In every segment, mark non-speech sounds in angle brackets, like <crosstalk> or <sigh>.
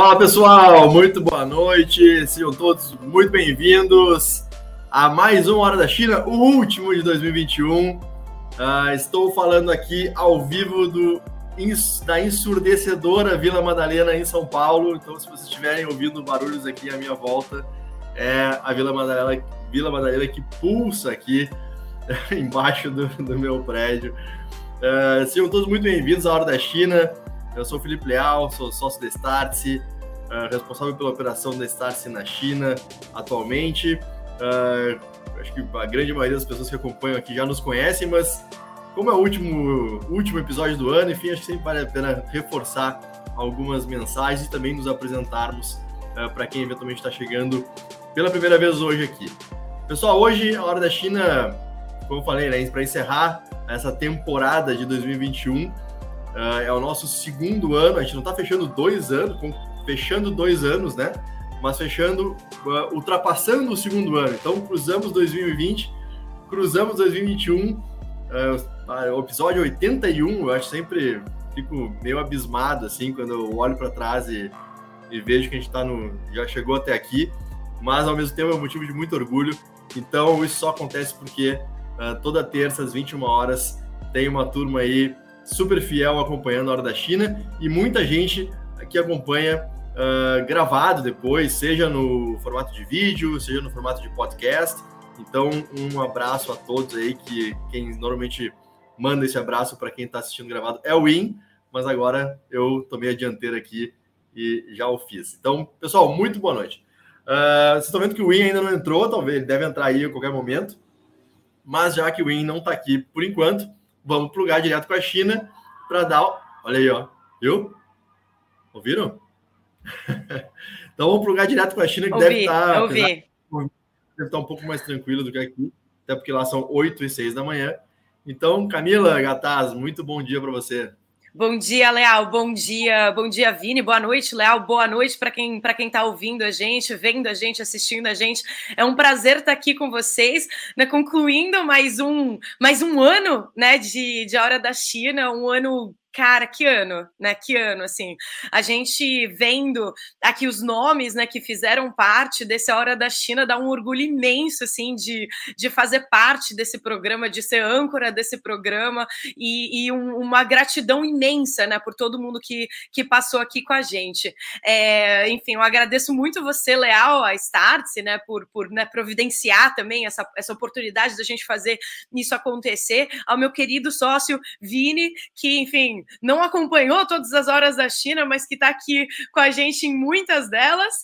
Fala pessoal, muito boa noite, sejam todos muito bem-vindos a mais uma Hora da China, o último de 2021. Uh, ah, estou falando aqui ao vivo do, da ensurdecedora Vila Madalena em São Paulo, então se vocês estiverem ouvindo barulhos aqui à minha volta, é a Vila Madalena, Vila Madalena que pulsa aqui <laughs> embaixo do, do meu prédio. Uh, sejam todos muito bem-vindos à Hora da China. Eu sou o Felipe Leal, sou sócio da Startse, responsável pela operação da Startse na China atualmente. Uh, acho que a grande maioria das pessoas que acompanham aqui já nos conhecem, mas como é o último, último episódio do ano, enfim, acho que sempre vale a pena reforçar algumas mensagens e também nos apresentarmos uh, para quem eventualmente está chegando pela primeira vez hoje aqui. Pessoal, hoje, a Hora da China, como eu falei, né, para encerrar essa temporada de 2021, Uh, é o nosso segundo ano, a gente não está fechando dois anos, fechando dois anos, né? Mas fechando, uh, ultrapassando o segundo ano. Então, cruzamos 2020, cruzamos 2021, uh, o episódio 81, eu acho sempre, fico meio abismado, assim, quando eu olho para trás e, e, vejo que a gente tá no, já chegou até aqui, mas ao mesmo tempo é um motivo de muito orgulho. Então, isso só acontece porque uh, toda terça, às 21 horas, tem uma turma aí super fiel acompanhando a Hora da China e muita gente que acompanha uh, gravado depois, seja no formato de vídeo, seja no formato de podcast. Então, um abraço a todos aí, que quem normalmente manda esse abraço para quem está assistindo gravado é o Win, mas agora eu tomei a dianteira aqui e já o fiz. Então, pessoal, muito boa noite. Uh, vocês estão vendo que o Win ainda não entrou, talvez ele deve entrar aí a qualquer momento, mas já que o Win não está aqui por enquanto, vamos plugar direto com a China para dar. Olha aí, ó. Viu? Ouviram? <laughs> então vamos plugar direto com a China, que ouvi, deve estar. Tá, deve estar tá um pouco mais tranquilo do que aqui, até porque lá são 8 e 6 da manhã. Então, Camila Gataz, muito bom dia para você. Bom dia, Leal. Bom dia, bom dia, Vini. Boa noite, Leal. Boa noite para quem para quem está ouvindo a gente, vendo a gente, assistindo a gente. É um prazer estar tá aqui com vocês, né, concluindo mais um mais um ano, né, de, de Hora da China, um ano cara, que ano, né? Que ano, assim. A gente vendo aqui os nomes, né, que fizeram parte desse Hora da China, dá um orgulho imenso, assim, de, de fazer parte desse programa, de ser âncora desse programa e, e um, uma gratidão imensa, né, por todo mundo que, que passou aqui com a gente. É, enfim, eu agradeço muito você, Leal, a Startse, né, por, por né, providenciar também essa, essa oportunidade da gente fazer isso acontecer, ao meu querido sócio Vini, que, enfim, não acompanhou todas as horas da China, mas que está aqui com a gente em muitas delas.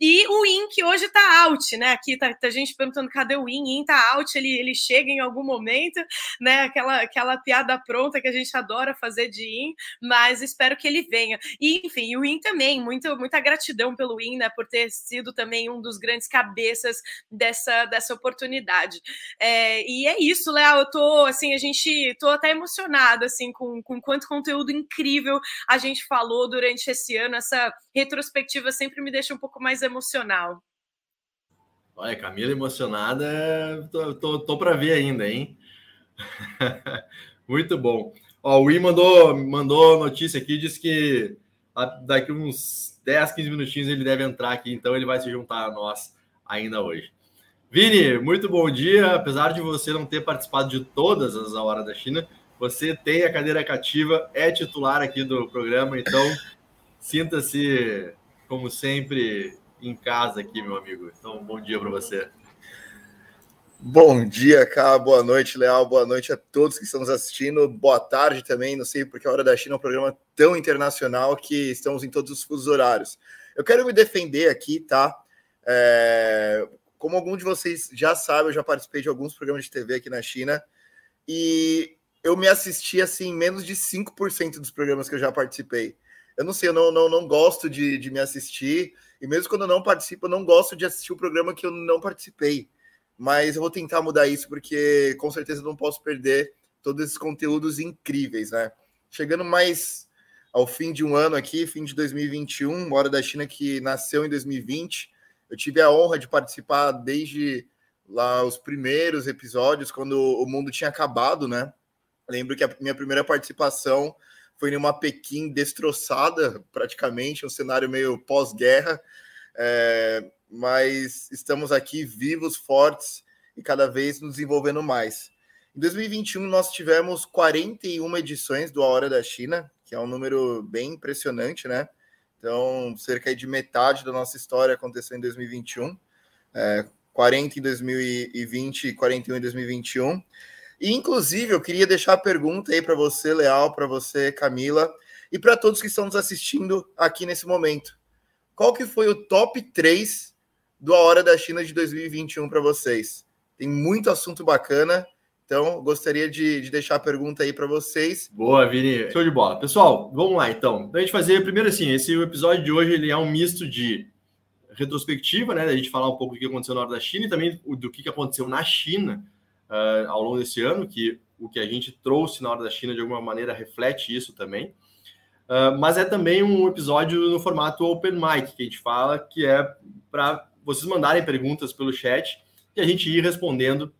E o In, que hoje está out, né? Aqui tá, tá gente perguntando cadê o In? In tá out, ele, ele chega em algum momento, né? Aquela, aquela piada pronta que a gente adora fazer de In, mas espero que ele venha. E, enfim, o In também, muito, muita gratidão pelo In, né? Por ter sido também um dos grandes cabeças dessa, dessa oportunidade. É, e é isso, Léo. Eu tô assim, a gente tô até emocionado assim com, com quanto conteúdo incrível a gente falou durante esse ano. Essa retrospectiva sempre me deixa um pouco mais emocional. Olha, Camila emocionada, tô, tô, tô para ver ainda, hein? <laughs> Muito bom. Ó, o Wii mandou, mandou notícia aqui, disse que daqui uns 10, 15 minutinhos ele deve entrar aqui, então ele vai se juntar a nós ainda hoje. Vini, muito bom dia. Apesar de você não ter participado de todas as A Hora da China, você tem a cadeira cativa, é titular aqui do programa, então sinta-se, como sempre, em casa aqui, meu amigo. Então, bom dia para você. Bom dia, Cá. Boa noite, Leal. Boa noite a todos que estão nos assistindo. Boa tarde também. Não sei porque a Hora da China é um programa tão internacional que estamos em todos os fusos horários. Eu quero me defender aqui, tá? É... Como algum de vocês já sabe, eu já participei de alguns programas de TV aqui na China e eu me assisti assim menos de 5% dos programas que eu já participei. Eu não sei, eu não, não, não gosto de, de me assistir, e mesmo quando eu não participo, eu não gosto de assistir o programa que eu não participei mas eu vou tentar mudar isso porque com certeza não posso perder todos esses conteúdos incríveis, né? Chegando mais ao fim de um ano aqui, fim de 2021, Hora da China que nasceu em 2020. Eu tive a honra de participar desde lá os primeiros episódios, quando o mundo tinha acabado, né? Lembro que a minha primeira participação foi em uma Pequim destroçada, praticamente, um cenário meio pós-guerra. É, mas estamos aqui vivos, fortes e cada vez nos desenvolvendo mais. Em 2021, nós tivemos 41 edições do A Hora da China, que é um número bem impressionante, né? Então, cerca de metade da nossa história aconteceu em 2021, é, 40 em 2020 e 41 em 2021. E, inclusive, eu queria deixar a pergunta aí para você, Leal, para você, Camila, e para todos que estão nos assistindo aqui nesse momento. Qual que foi o top 3 do A Hora da China de 2021 para vocês. Tem muito assunto bacana, então gostaria de, de deixar a pergunta aí para vocês. Boa, Vini. Show de bola. Pessoal, vamos lá então. Para a gente fazer, primeiro assim, esse episódio de hoje ele é um misto de retrospectiva, né? A gente falar um pouco do que aconteceu na hora da China e também do que aconteceu na China uh, ao longo desse ano, que o que a gente trouxe na hora da China de alguma maneira reflete isso também. Uh, mas é também um episódio no formato open mic que a gente fala, que é para vocês mandarem perguntas pelo chat e a gente ir respondendo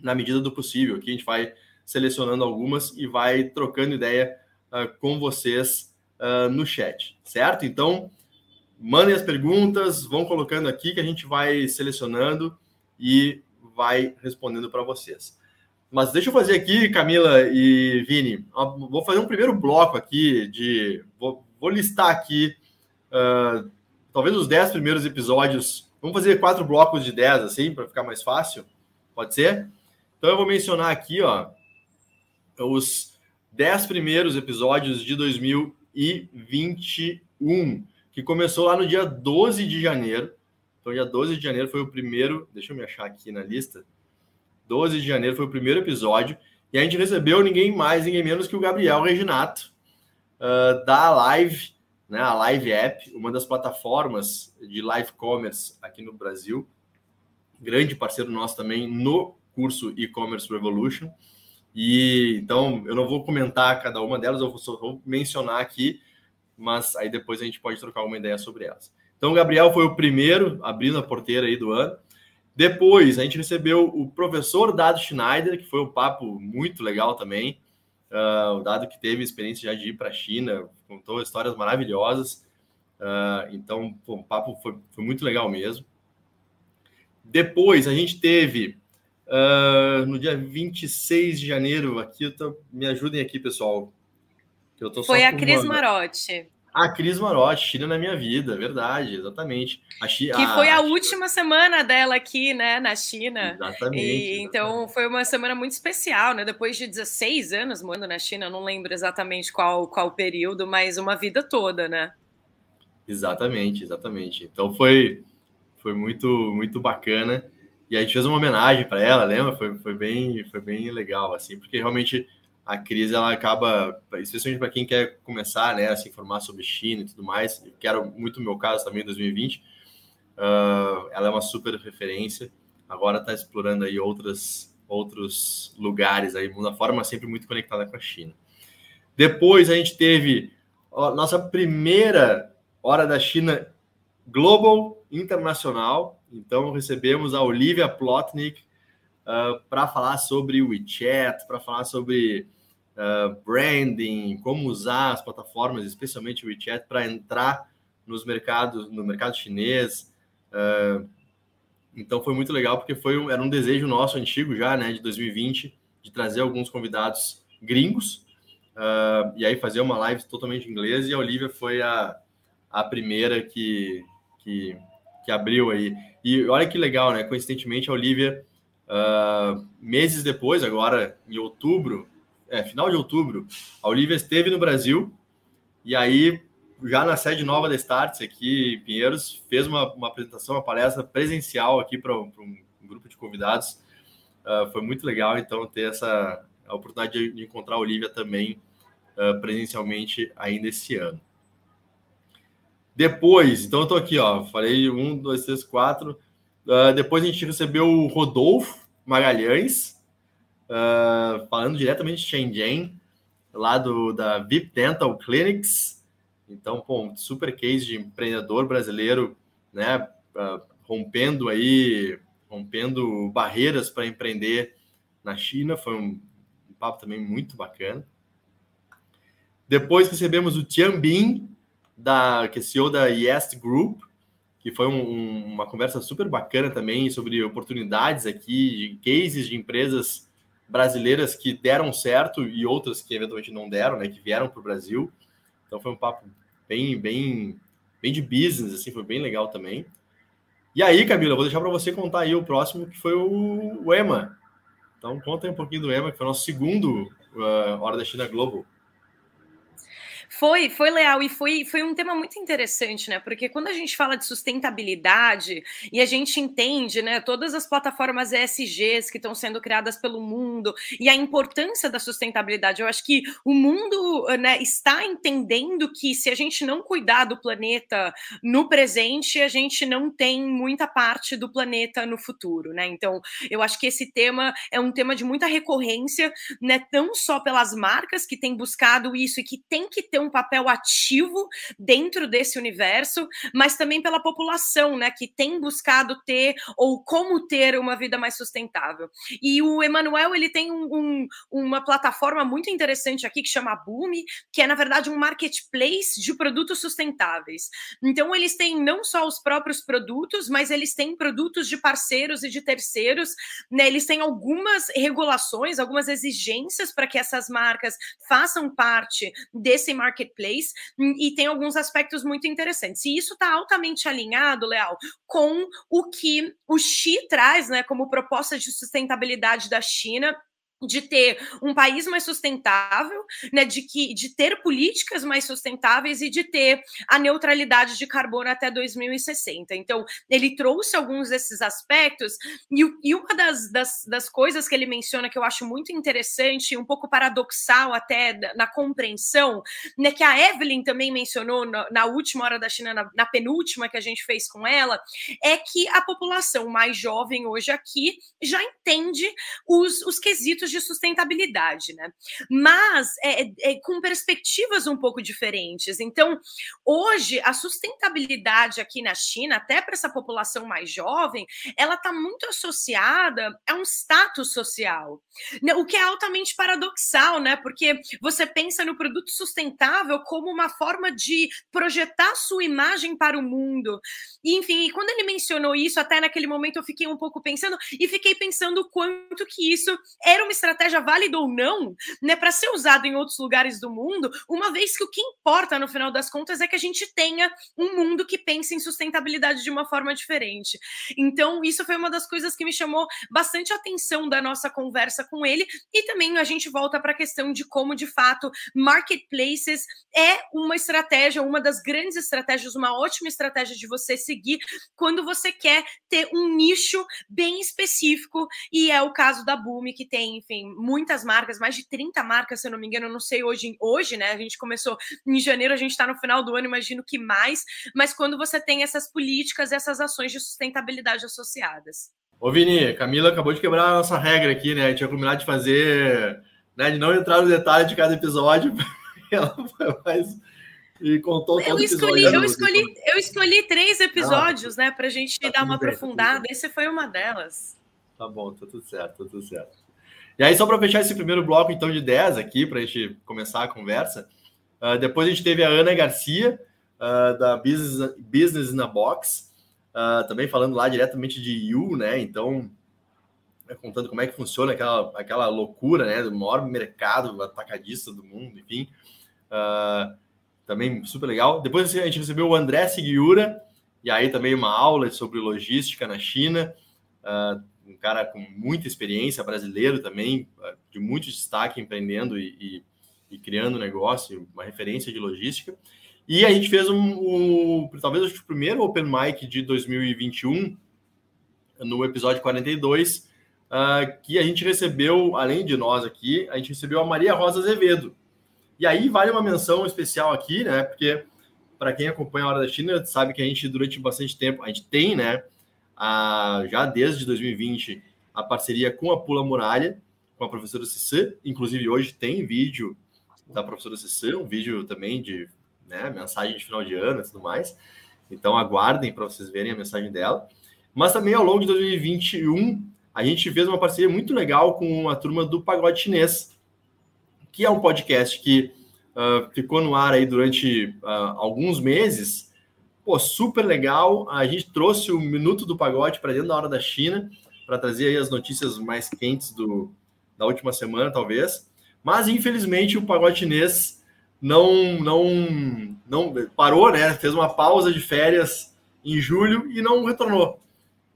na medida do possível. Aqui a gente vai selecionando algumas e vai trocando ideia uh, com vocês uh, no chat, certo? Então, mandem as perguntas, vão colocando aqui que a gente vai selecionando e vai respondendo para vocês. Mas deixa eu fazer aqui, Camila e Vini, vou fazer um primeiro bloco aqui de. Vou, vou listar aqui uh, talvez os 10 primeiros episódios. Vamos fazer quatro blocos de 10, assim, para ficar mais fácil? Pode ser? Então eu vou mencionar aqui, ó, os 10 primeiros episódios de 2021, que começou lá no dia 12 de janeiro. Então, dia 12 de janeiro foi o primeiro. Deixa eu me achar aqui na lista. 12 de janeiro foi o primeiro episódio. E a gente recebeu ninguém mais, ninguém menos que o Gabriel Reginato, uh, da live né, a Live App, uma das plataformas de live commerce aqui no Brasil, grande parceiro nosso também no curso E-commerce Revolution. E então eu não vou comentar cada uma delas, eu só vou mencionar aqui, mas aí depois a gente pode trocar uma ideia sobre elas. Então, o Gabriel foi o primeiro abrindo a porteira aí do ano. Depois, a gente recebeu o professor Dado Schneider, que foi um papo muito legal também. Uh, o Dado que teve experiência já de ir para a China, contou histórias maravilhosas. Uh, então, pô, o papo foi, foi, muito legal mesmo. Depois, a gente teve uh, no dia 26 de janeiro, aqui, tô, me ajudem aqui, pessoal. foi a Cris Marotti. A Cris Marotti, China na minha vida, verdade, exatamente. A Chi, que foi a, a última semana dela aqui, né, na China. Exatamente, e, Então exatamente. foi uma semana muito especial, né? Depois de 16 anos morando na China, não lembro exatamente qual qual período, mas uma vida toda, né? Exatamente, exatamente. Então foi foi muito muito bacana e a gente fez uma homenagem para ela, lembra? Foi, foi bem foi bem legal assim, porque realmente a crise ela acaba, especialmente para quem quer começar né, a se informar sobre China e tudo mais, que era muito o meu caso também em 2020, uh, ela é uma super referência. Agora está explorando aí outras, outros lugares aí, mundo afora, mas sempre muito conectada com a China. Depois a gente teve a nossa primeira Hora da China Global Internacional. Então recebemos a Olivia Plotnik uh, para falar sobre WeChat, para falar sobre uh, branding, como usar as plataformas, especialmente o WeChat, para entrar nos mercados, no mercado chinês. Uh, então foi muito legal porque foi um, era um desejo nosso antigo já, né, de 2020, de trazer alguns convidados gringos, uh, e aí fazer uma live totalmente em inglês, e a Olivia foi a, a primeira que, que, que abriu aí. E olha que legal, né? Coincidentemente, a Olivia, uh, meses depois, agora em outubro, é, final de outubro, a Olivia esteve no Brasil, e aí já na sede nova da Starts aqui em Pinheiros, fez uma, uma apresentação, uma palestra presencial aqui para um, um, grupo de convidados. Uh, foi muito legal, então, ter essa a oportunidade de, de encontrar a Olivia também uh, presencialmente ainda esse ano. Depois, então eu estou aqui, ó, falei um, dois, três, quatro. Uh, depois a gente recebeu o Rodolfo Magalhães, falando diretamente de Shenzhen, lá do, da VIP Dental Clinics, então, pô, super case de empreendedor brasileiro, né, rompendo aí, rompendo barreiras para empreender na China, foi um, um, papo também muito bacana. Depois recebemos o Tian Bin, da, que é CEO da Yes Group, que foi um, uma conversa super bacana também sobre oportunidades aqui, de cases de empresas brasileiras que deram certo e outras que eventualmente não deram, né, que vieram para o Brasil. Então foi um papo bem, bem, bem de business, assim, foi bem legal também. E aí, Camila, vou deixar para você contar aí o próximo, que foi o, o EMA. Então, conta aí um pouquinho do EMA, que foi o nosso segundo uh, Hora da China Global. Foi, foi leal e foi, foi um tema muito interessante, né? Porque quando a gente fala de sustentabilidade e a gente entende, né, todas as plataformas ESGs que estão sendo criadas pelo mundo e a importância da sustentabilidade, eu acho que o mundo, né, está entendendo que se a gente não cuidar do planeta no presente, a gente não tem muita parte do planeta no futuro, né? Então, eu acho que esse tema é um tema de muita recorrência, né, não só pelas marcas que têm buscado isso e que tem que ter ter um papel ativo dentro desse universo, mas também pela população, né, que tem buscado ter ou como ter uma vida mais sustentável. E o Emanuel ele tem um, um, uma plataforma muito interessante aqui que chama Boom, que é na verdade um marketplace de produtos sustentáveis. Então eles têm não só os próprios produtos, mas eles têm produtos de parceiros e de terceiros, né? Eles têm algumas regulações, algumas exigências para que essas marcas façam parte desse marketplace marketplace hum, e tem alguns aspectos muito interessantes. E isso está altamente alinhado, Leal, com o que o Xi traz, né, como proposta de sustentabilidade da China de ter um país mais sustentável, né, de que de ter políticas mais sustentáveis e de ter a neutralidade de carbono até 2060. Então, ele trouxe alguns desses aspectos e, e uma das, das, das, coisas que ele menciona que eu acho muito interessante, um pouco paradoxal até na compreensão, né, que a Evelyn também mencionou na, na última hora da China, na, na penúltima que a gente fez com ela, é que a população mais jovem hoje aqui já entende os, os quesitos de sustentabilidade, né? Mas é, é, é, com perspectivas um pouco diferentes. Então, hoje, a sustentabilidade aqui na China, até para essa população mais jovem, ela está muito associada a um status social, né? o que é altamente paradoxal, né? Porque você pensa no produto sustentável como uma forma de projetar sua imagem para o mundo. E, enfim, e quando ele mencionou isso, até naquele momento eu fiquei um pouco pensando e fiquei pensando o quanto que isso era uma estratégia válida ou não, né, para ser usado em outros lugares do mundo, uma vez que o que importa no final das contas é que a gente tenha um mundo que pense em sustentabilidade de uma forma diferente. Então, isso foi uma das coisas que me chamou bastante atenção da nossa conversa com ele e também a gente volta para a questão de como de fato marketplaces é uma estratégia, uma das grandes estratégias, uma ótima estratégia de você seguir quando você quer ter um nicho bem específico e é o caso da Boom que tem enfim, muitas marcas, mais de 30 marcas, se eu não me engano, eu não sei hoje, hoje, né? A gente começou em janeiro, a gente está no final do ano, imagino que mais, mas quando você tem essas políticas, essas ações de sustentabilidade associadas. Ô, Vini, Camila acabou de quebrar a nossa regra aqui, né? A gente tinha combinado de fazer, né? De não entrar no detalhe de cada episódio. <laughs> Ela foi mais e contou eu escolhi, eu escolhi, eu escolhi três episódios, ah, né, para a gente tá dar uma bem, aprofundada. Esse foi uma delas. Tá bom, tá tudo certo, tá tudo certo. E aí, só para fechar esse primeiro bloco, então, de 10 aqui, para a gente começar a conversa, uh, depois a gente teve a Ana Garcia, uh, da Business, Business na Box, uh, também falando lá diretamente de You, né? Então, né, contando como é que funciona aquela, aquela loucura, né, do maior mercado atacadista do mundo, enfim. Também super legal. Depois a gente recebeu o André Seguiura, e aí também uma aula sobre logística na China. Uh, um cara com muita experiência, brasileiro também, uh, de muito destaque empreendendo e, e, e, criando negócio, uma referência de logística. E a gente fez um, um talvez o primeiro Open Mic de 2021, no episódio 42, uh, que a gente recebeu, além de nós aqui, a gente recebeu a Maria Rosa Azevedo. E aí vale uma menção especial aqui, né? Porque para quem acompanha a Hora da China, sabe que a gente, durante bastante tempo, a gente tem, né? A, já desde 2020, a parceria com a Pula Muralha, com a professora Cissã. Inclusive, hoje tem vídeo da professora Cissã, um vídeo também de né, mensagem de final de ano e tudo mais. Então, aguardem para vocês verem a mensagem dela. Mas também, ao longo de 2021, a gente fez uma parceria muito legal com a turma do Pagode Chinês, que é um podcast que uh, ficou no ar aí durante uh, alguns meses. Pô, super legal. A gente trouxe o Minuto do Pagode para dentro da hora da China, para trazer as notícias mais quentes do, da última semana, talvez. Mas, infelizmente, o Pagode Chinês não, não, não parou, né? Fez uma pausa de férias em julho e não retornou.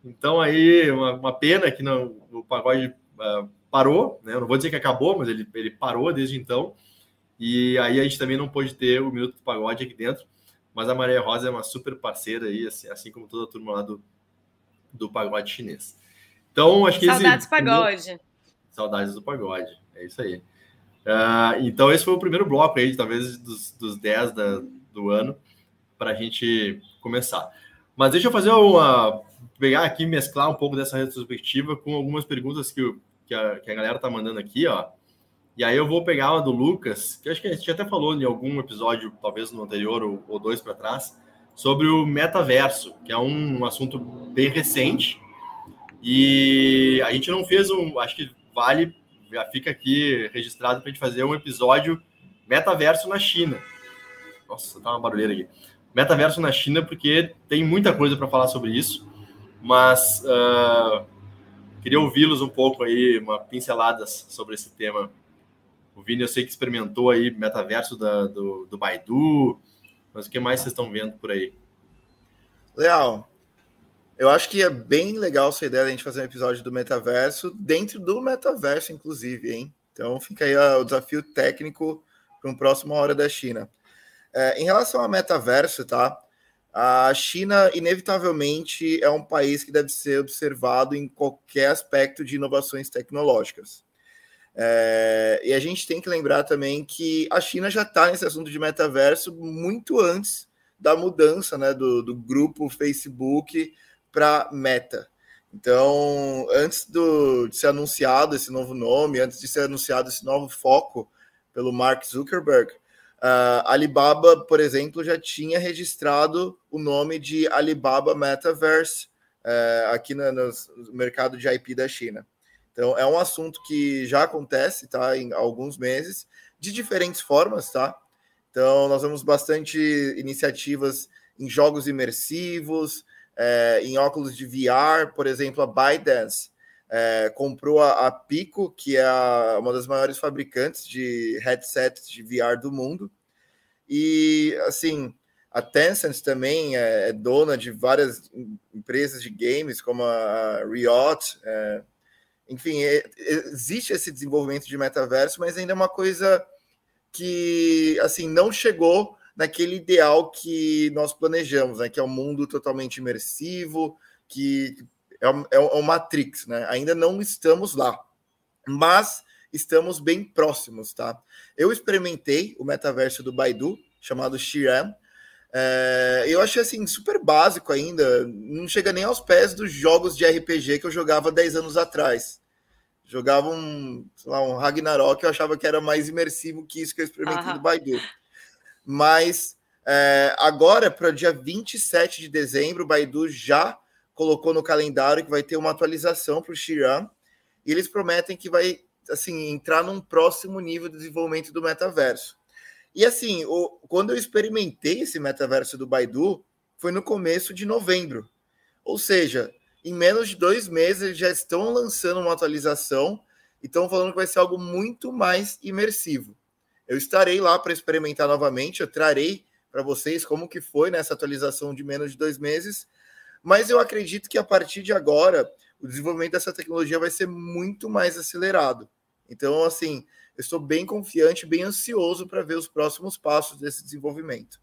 Então, aí, uma, uma pena que não, o Pagode uh, parou, né? Eu não vou dizer que acabou, mas ele, ele parou desde então. E aí a gente também não pôde ter o Minuto do Pagode aqui dentro. Mas a Maria Rosa é uma super parceira aí, assim, assim como toda a turma lá do, do pagode chinês. Então, acho que Saudades esse... pagode. Saudades do pagode, é isso aí. Uh, então, esse foi o primeiro bloco aí, talvez dos, dos 10 da, do ano, para a gente começar. Mas deixa eu fazer uma. pegar aqui, mesclar um pouco dessa retrospectiva com algumas perguntas que o, que a, que a galera tá mandando aqui, ó. E aí eu vou pegar uma do Lucas, que acho que a gente até falou em algum episódio, talvez no anterior ou, ou dois para trás, sobre o metaverso, que é um assunto bem recente. E a gente não fez um. Acho que vale, já fica aqui registrado para a gente fazer um episódio metaverso na China. Nossa, tá uma barulheira aqui. Metaverso na China, porque tem muita coisa para falar sobre isso, mas uh, Queria ouvi-los um pouco aí, uma pinceladas sobre esse tema. O Vini, eu sei que experimentou aí metaverso da, do, do Baidu, mas o que mais vocês estão vendo por aí? Leal, eu acho que é bem legal essa ideia de a gente fazer um episódio do metaverso, dentro do metaverso, inclusive, hein? Então fica aí o desafio técnico para um próximo Hora da China. É, em relação ao metaverso, tá? A China, inevitavelmente, é um país que deve ser observado em qualquer aspecto de inovações tecnológicas. É, e a gente tem que lembrar também que a China já está nesse assunto de metaverso muito antes da mudança né, do, do grupo Facebook para Meta. Então, antes do, de ser anunciado esse novo nome, antes de ser anunciado esse novo foco pelo Mark Zuckerberg, Uh, Alibaba, por exemplo, já tinha registrado o nome de Alibaba Metaverse uh, aqui no, no, mercado de IP da China. Então, é um assunto que já acontece, tá? Em alguns meses, de diferentes formas, tá? Então, nós vemos bastante iniciativas em jogos imersivos, é, em óculos de VR, por exemplo, a ByteDance é, comprou a, a, Pico, que é a, uma das maiores fabricantes de headsets de VR do mundo. E, assim, a Tencent também é, é dona de várias empresas de games, como a Riot. É, enfim, é, existe esse desenvolvimento de metaverso, mas ainda é uma coisa que, assim, não chegou naquele ideal que nós planejamos, né? Que é um mundo totalmente imersivo, que é o, é o Matrix, né? Ainda não estamos lá, mas estamos bem próximos, tá? Eu experimentei o metaverso do Baidu, chamado Xi'an. É, eu achei assim super básico ainda, não chega nem aos pés dos jogos de RPG que eu jogava 10 anos atrás. Jogava um, lá, um Ragnarok, eu achava que era mais imersivo que isso que eu experimentei uhum. do Baidu. Mas é, agora, para o dia 27 de dezembro, o Baidu já colocou no calendário que vai ter uma atualização para o Xiran, e eles prometem que vai assim entrar num próximo nível de desenvolvimento do metaverso. E assim, o, quando eu experimentei esse metaverso do Baidu, foi no começo de novembro. Ou seja, em menos de dois meses eles já estão lançando uma atualização e estão falando que vai ser algo muito mais imersivo. Eu estarei lá para experimentar novamente, eu trarei para vocês como que foi nessa atualização de menos de dois meses, mas eu acredito que a partir de agora o desenvolvimento dessa tecnologia vai ser muito mais acelerado. Então, assim, eu estou bem confiante, bem ansioso para ver os próximos passos desse desenvolvimento.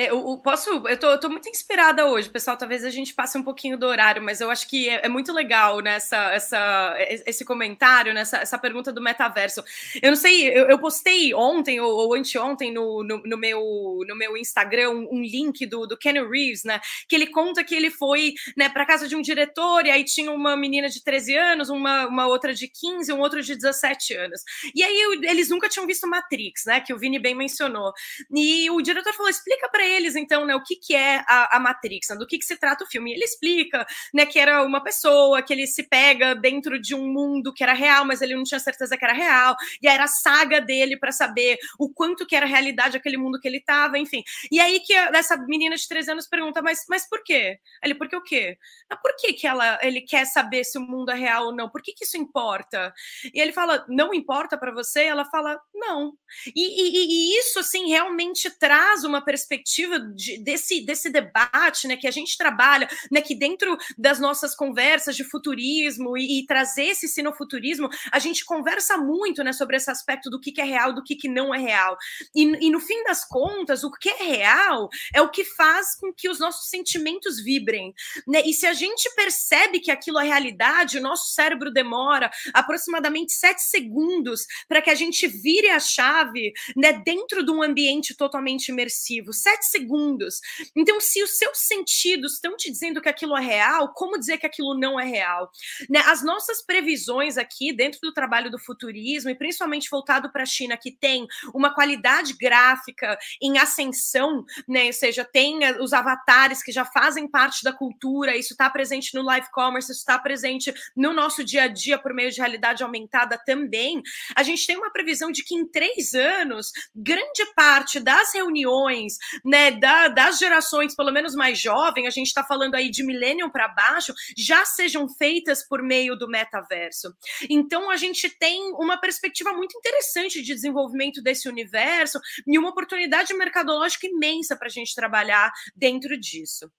É, eu, posso, eu tô, eu tô, muito inspirada hoje, pessoal. Talvez a gente passe um pouquinho do horário, mas eu acho que é, é muito legal nessa, né, essa, esse comentário, nessa essa pergunta do metaverso. Eu não sei, eu, eu postei ontem ou, ou anteontem no, no, no, meu, no meu Instagram um, um, link do, do Kenny Reeves, né? Que ele conta que ele foi né, para casa de um diretor e aí tinha uma menina de 13 anos, uma, uma outra de 15, um outro de 17 anos. E aí eles nunca tinham visto Matrix, né? Que o Vini bem mencionou. E o diretor falou: explica para eles, então, né, o que, que é a, a Matrix, né, do que, que se trata o filme. E ele explica, né, que era uma pessoa, que ele se pega dentro de um mundo que era real, mas ele não tinha certeza que era real, e era a saga dele para saber o quanto que era realidade aquele mundo que ele estava, enfim. E aí que essa menina de 13 anos pergunta, mas, mas por quê? Ele, por que o quê? Ah, por que, que ela, ele quer saber se o mundo é real ou não? Por que, que isso importa? E ele fala, não importa para você? Ela fala, não. E, e, e isso, assim, realmente traz uma perspectiva perspectiva de, desse, desse debate, né, que a gente trabalha, né, que dentro das nossas conversas de futurismo e, e trazer esse sinofuturismo, a gente conversa muito, né, sobre esse aspecto do que, que é real, do que, que não é real. E, e no fim das contas, o que é real é o que faz com que os nossos sentimentos vibrem, né? E se a gente percebe que aquilo é realidade, o nosso cérebro demora aproximadamente sete segundos para que a gente vire a chave, né, dentro de um ambiente totalmente imersivo. Sete segundos. Então, se os seus sentidos estão te dizendo que aquilo é real, como dizer que aquilo não é real? Né? As nossas previsões aqui, dentro do trabalho do futurismo, e principalmente voltado para a China, que tem uma qualidade gráfica em ascensão, né? ou seja, tem eh, os avatares que já fazem parte da cultura, isso está presente no live commerce, isso está presente no nosso dia a dia por meio de realidade aumentada também. A gente tem uma previsão de que em três anos, grande parte das reuniões, né, da, das gerações, pelo menos mais jovem, a gente está falando aí de millennium para baixo, já sejam feitas por meio do metaverso. Então a gente tem uma perspectiva muito interessante de desenvolvimento desse universo e uma oportunidade mercadológica imensa para a gente trabalhar dentro disso.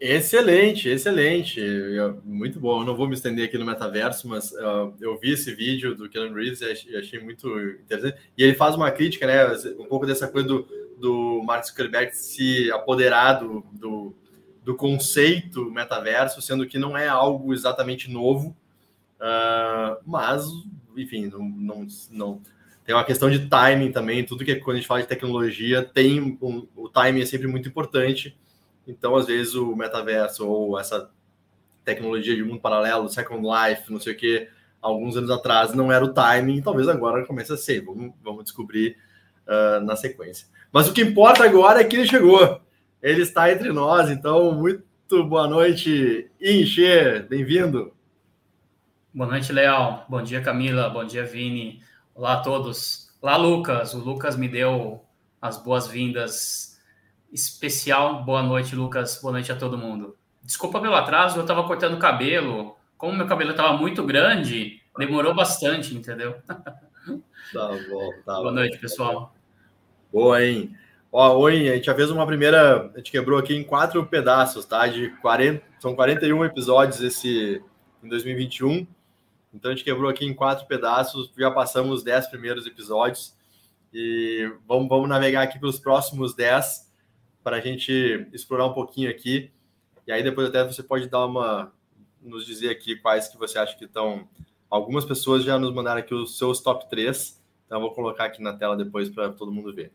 Excelente, excelente. Muito bom. Eu não vou me estender aqui no metaverso, mas uh, eu vi esse vídeo do Keanu Reeves e achei muito interessante. E ele faz uma crítica, né? Um pouco dessa coisa do, do Mark Zuckerberg se apoderar do, do, do, conceito metaverso, sendo que não é algo exatamente novo, uh, mas, enfim, não, não, não, tem uma questão de timing também. Tudo que é, quando a gente fala de tecnologia, tem um, o timing é sempre muito importante. Então, às vezes, o metaverso ou essa tecnologia de mundo paralelo, Second Life, não sei o que, alguns anos atrás não era o timing, talvez agora comece a ser. Vamos, vamos descobrir uh, na sequência. Mas o que importa agora é que ele chegou. Ele está entre nós, então, muito boa noite, Inche, bem-vindo. Boa noite, Leal. Bom dia, Camila. Bom dia, Vini. Olá a todos. Olá, Lucas. O Lucas me deu as boas-vindas especial. Boa noite, Lucas. Boa noite a todo mundo. Desculpa pelo atraso, eu estava cortando o cabelo. Como meu cabelo estava muito grande, demorou bastante, entendeu? Tá bom, tá Boa noite, pessoal. Boa, hein? Ó, oi, a gente já fez uma primeira. A gente quebrou aqui em quatro pedaços, tá? De 40, são 41 episódios esse em 2021. Então a gente quebrou aqui em quatro pedaços, já passamos os 10 primeiros episódios. E vamos, vamos navegar aqui pelos próximos 10 para a gente explorar um pouquinho aqui. E aí depois até você pode dar uma nos dizer aqui quais que você acha que estão. Algumas pessoas já nos mandaram aqui os seus top 3, então eu vou colocar aqui na tela depois para todo mundo ver.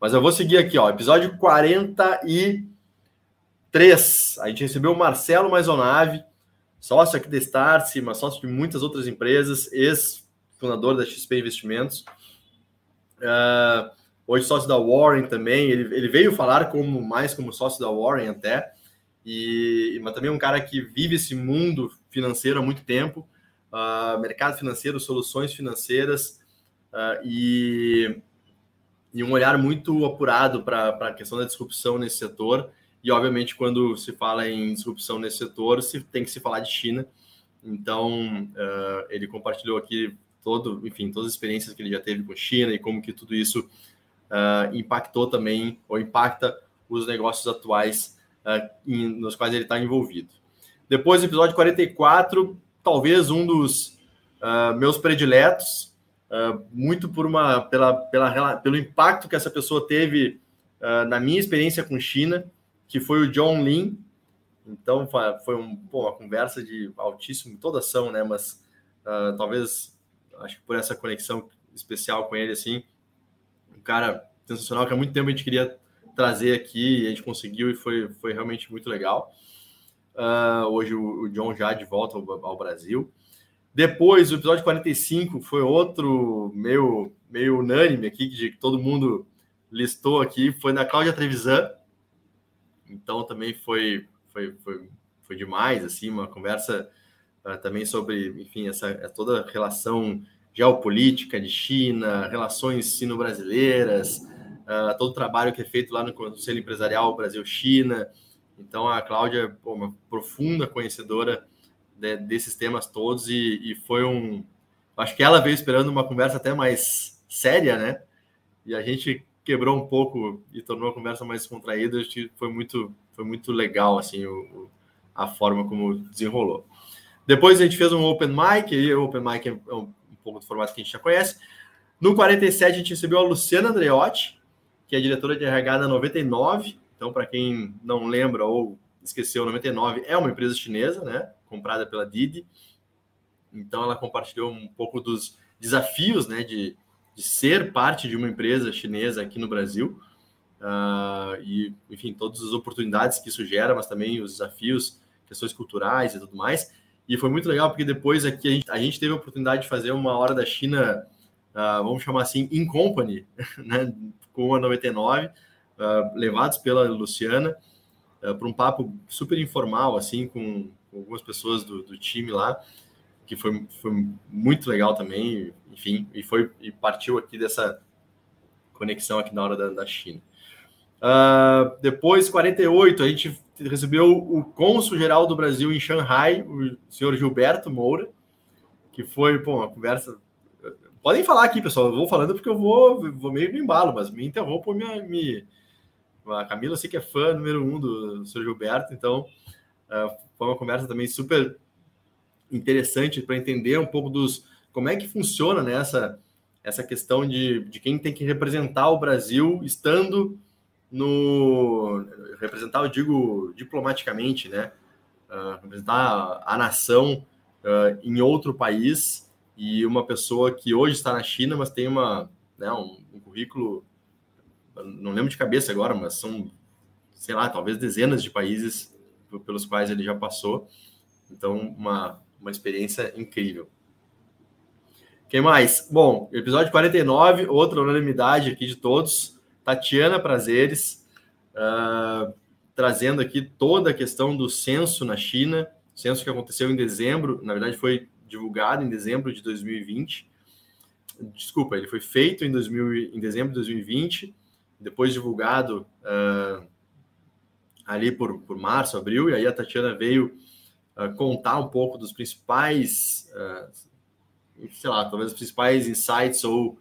Mas eu vou seguir aqui, ó, episódio 43. A gente recebeu o Marcelo Maisonave, sócio aqui da Startse, mas sócio de muitas outras empresas, ex-fundador da XP Investimentos. Uh, hoje sócio da Warren também. Ele, ele veio falar como mais como sócio da Warren até, e mas também um cara que vive esse mundo financeiro há muito tempo, uh, mercado financeiro, soluções financeiras, uh, e e um olhar muito apurado para a questão da disrupção nesse setor. E, obviamente, quando se fala em disrupção nesse setor, se tem que se falar de China. Então, uh, ele compartilhou aqui todo, enfim, todas as experiências que ele já teve com China e como que tudo isso uh, impactou também ou impacta os negócios atuais uh, em, nos quais ele está envolvido. Depois, o episódio 44, talvez um dos meus prediletos, muito por uma pela, pela, pelo impacto que essa pessoa teve na minha experiência com China, que foi o John Lin, então foi um, pô, uma conversa de altíssimo, toda ação, né? Mas uh, talvez, acho que por essa conexão especial com ele, assim, cara sensacional que há muito tempo a gente queria trazer aqui a gente conseguiu e foi, foi realmente muito legal. Uh, hoje o, o, John já de volta ao, ao, Brasil. Depois, o episódio 45 foi outro meio, meio unânime aqui, que todo mundo listou aqui, foi na Cláudia Trevisan. Então também foi foi, foi, foi demais, assim, uma conversa uh, também sobre, enfim, essa toda relação geopolítica de China, relações sino-brasileiras, uh, todo o trabalho que é feito lá no Conselho Empresarial Brasil-China. Então, a Cláudia é uma profunda conhecedora de, desses temas todos e, e foi um... Acho que ela veio esperando uma conversa até mais séria, né? E a gente quebrou um pouco e tornou a conversa mais contraída. Acho que foi muito foi muito legal assim o, a forma como desenrolou. Depois a gente fez um open mic, e o open mic é um pouco do formato que a gente já conhece. No 47 a gente recebeu a Luciana Andreotti, que é diretora de RH da 99. Então, para quem não lembra ou esqueceu, 99 é uma empresa chinesa, né, comprada pela Didi. Então, ela compartilhou um pouco dos desafios, né, de, de ser parte de uma empresa chinesa aqui no Brasil uh, e, enfim, todas as oportunidades que isso gera, mas também os desafios, questões culturais e tudo mais. E foi muito legal porque depois aqui a gente, a gente teve a oportunidade de fazer uma hora da China, uh, vamos chamar assim, in company, <laughs> né, com a 99, uh, ah, levados pela Luciana, uh, para um papo super informal, assim, com, com algumas pessoas do, do, time lá, que foi, foi muito legal também, enfim, e foi e partiu aqui dessa conexão aqui na hora da, da China. Depois, 48, a gente recebeu o cônsul geral do Brasil em Xangai, o senhor Gilberto Moura, que foi pô, uma conversa. Podem falar aqui, pessoal. Eu vou falando porque eu vou, vou meio no embalo, mas me interrompam. Me, me... A Camila, eu sei que é fã número um do senhor Gilberto, então uh, foi uma conversa também super interessante para entender um pouco dos como é que funciona né, essa, essa questão de, de quem tem que representar o Brasil estando no representar, eu digo diplomaticamente, né? Uh, representar a, nação uh, em outro país e uma pessoa que hoje está na China, mas tem uma, né, um, um currículo, não lembro de cabeça agora, mas são, sei lá, talvez dezenas de países pelos quais ele já passou. Então, uma, uma experiência incrível. Quem mais? Bom, episódio 49, outra unanimidade aqui de todos. Tatiana Prazeres, uh, trazendo aqui toda a questão do censo na China, censo que aconteceu em dezembro, na verdade foi divulgado em dezembro de 2020. Desculpa, ele foi feito em, 2000, em dezembro de 2020, depois divulgado uh, ali por, por março, abril, e aí a Tatiana veio uh, contar um pouco dos principais, sei lá, talvez os principais insights ou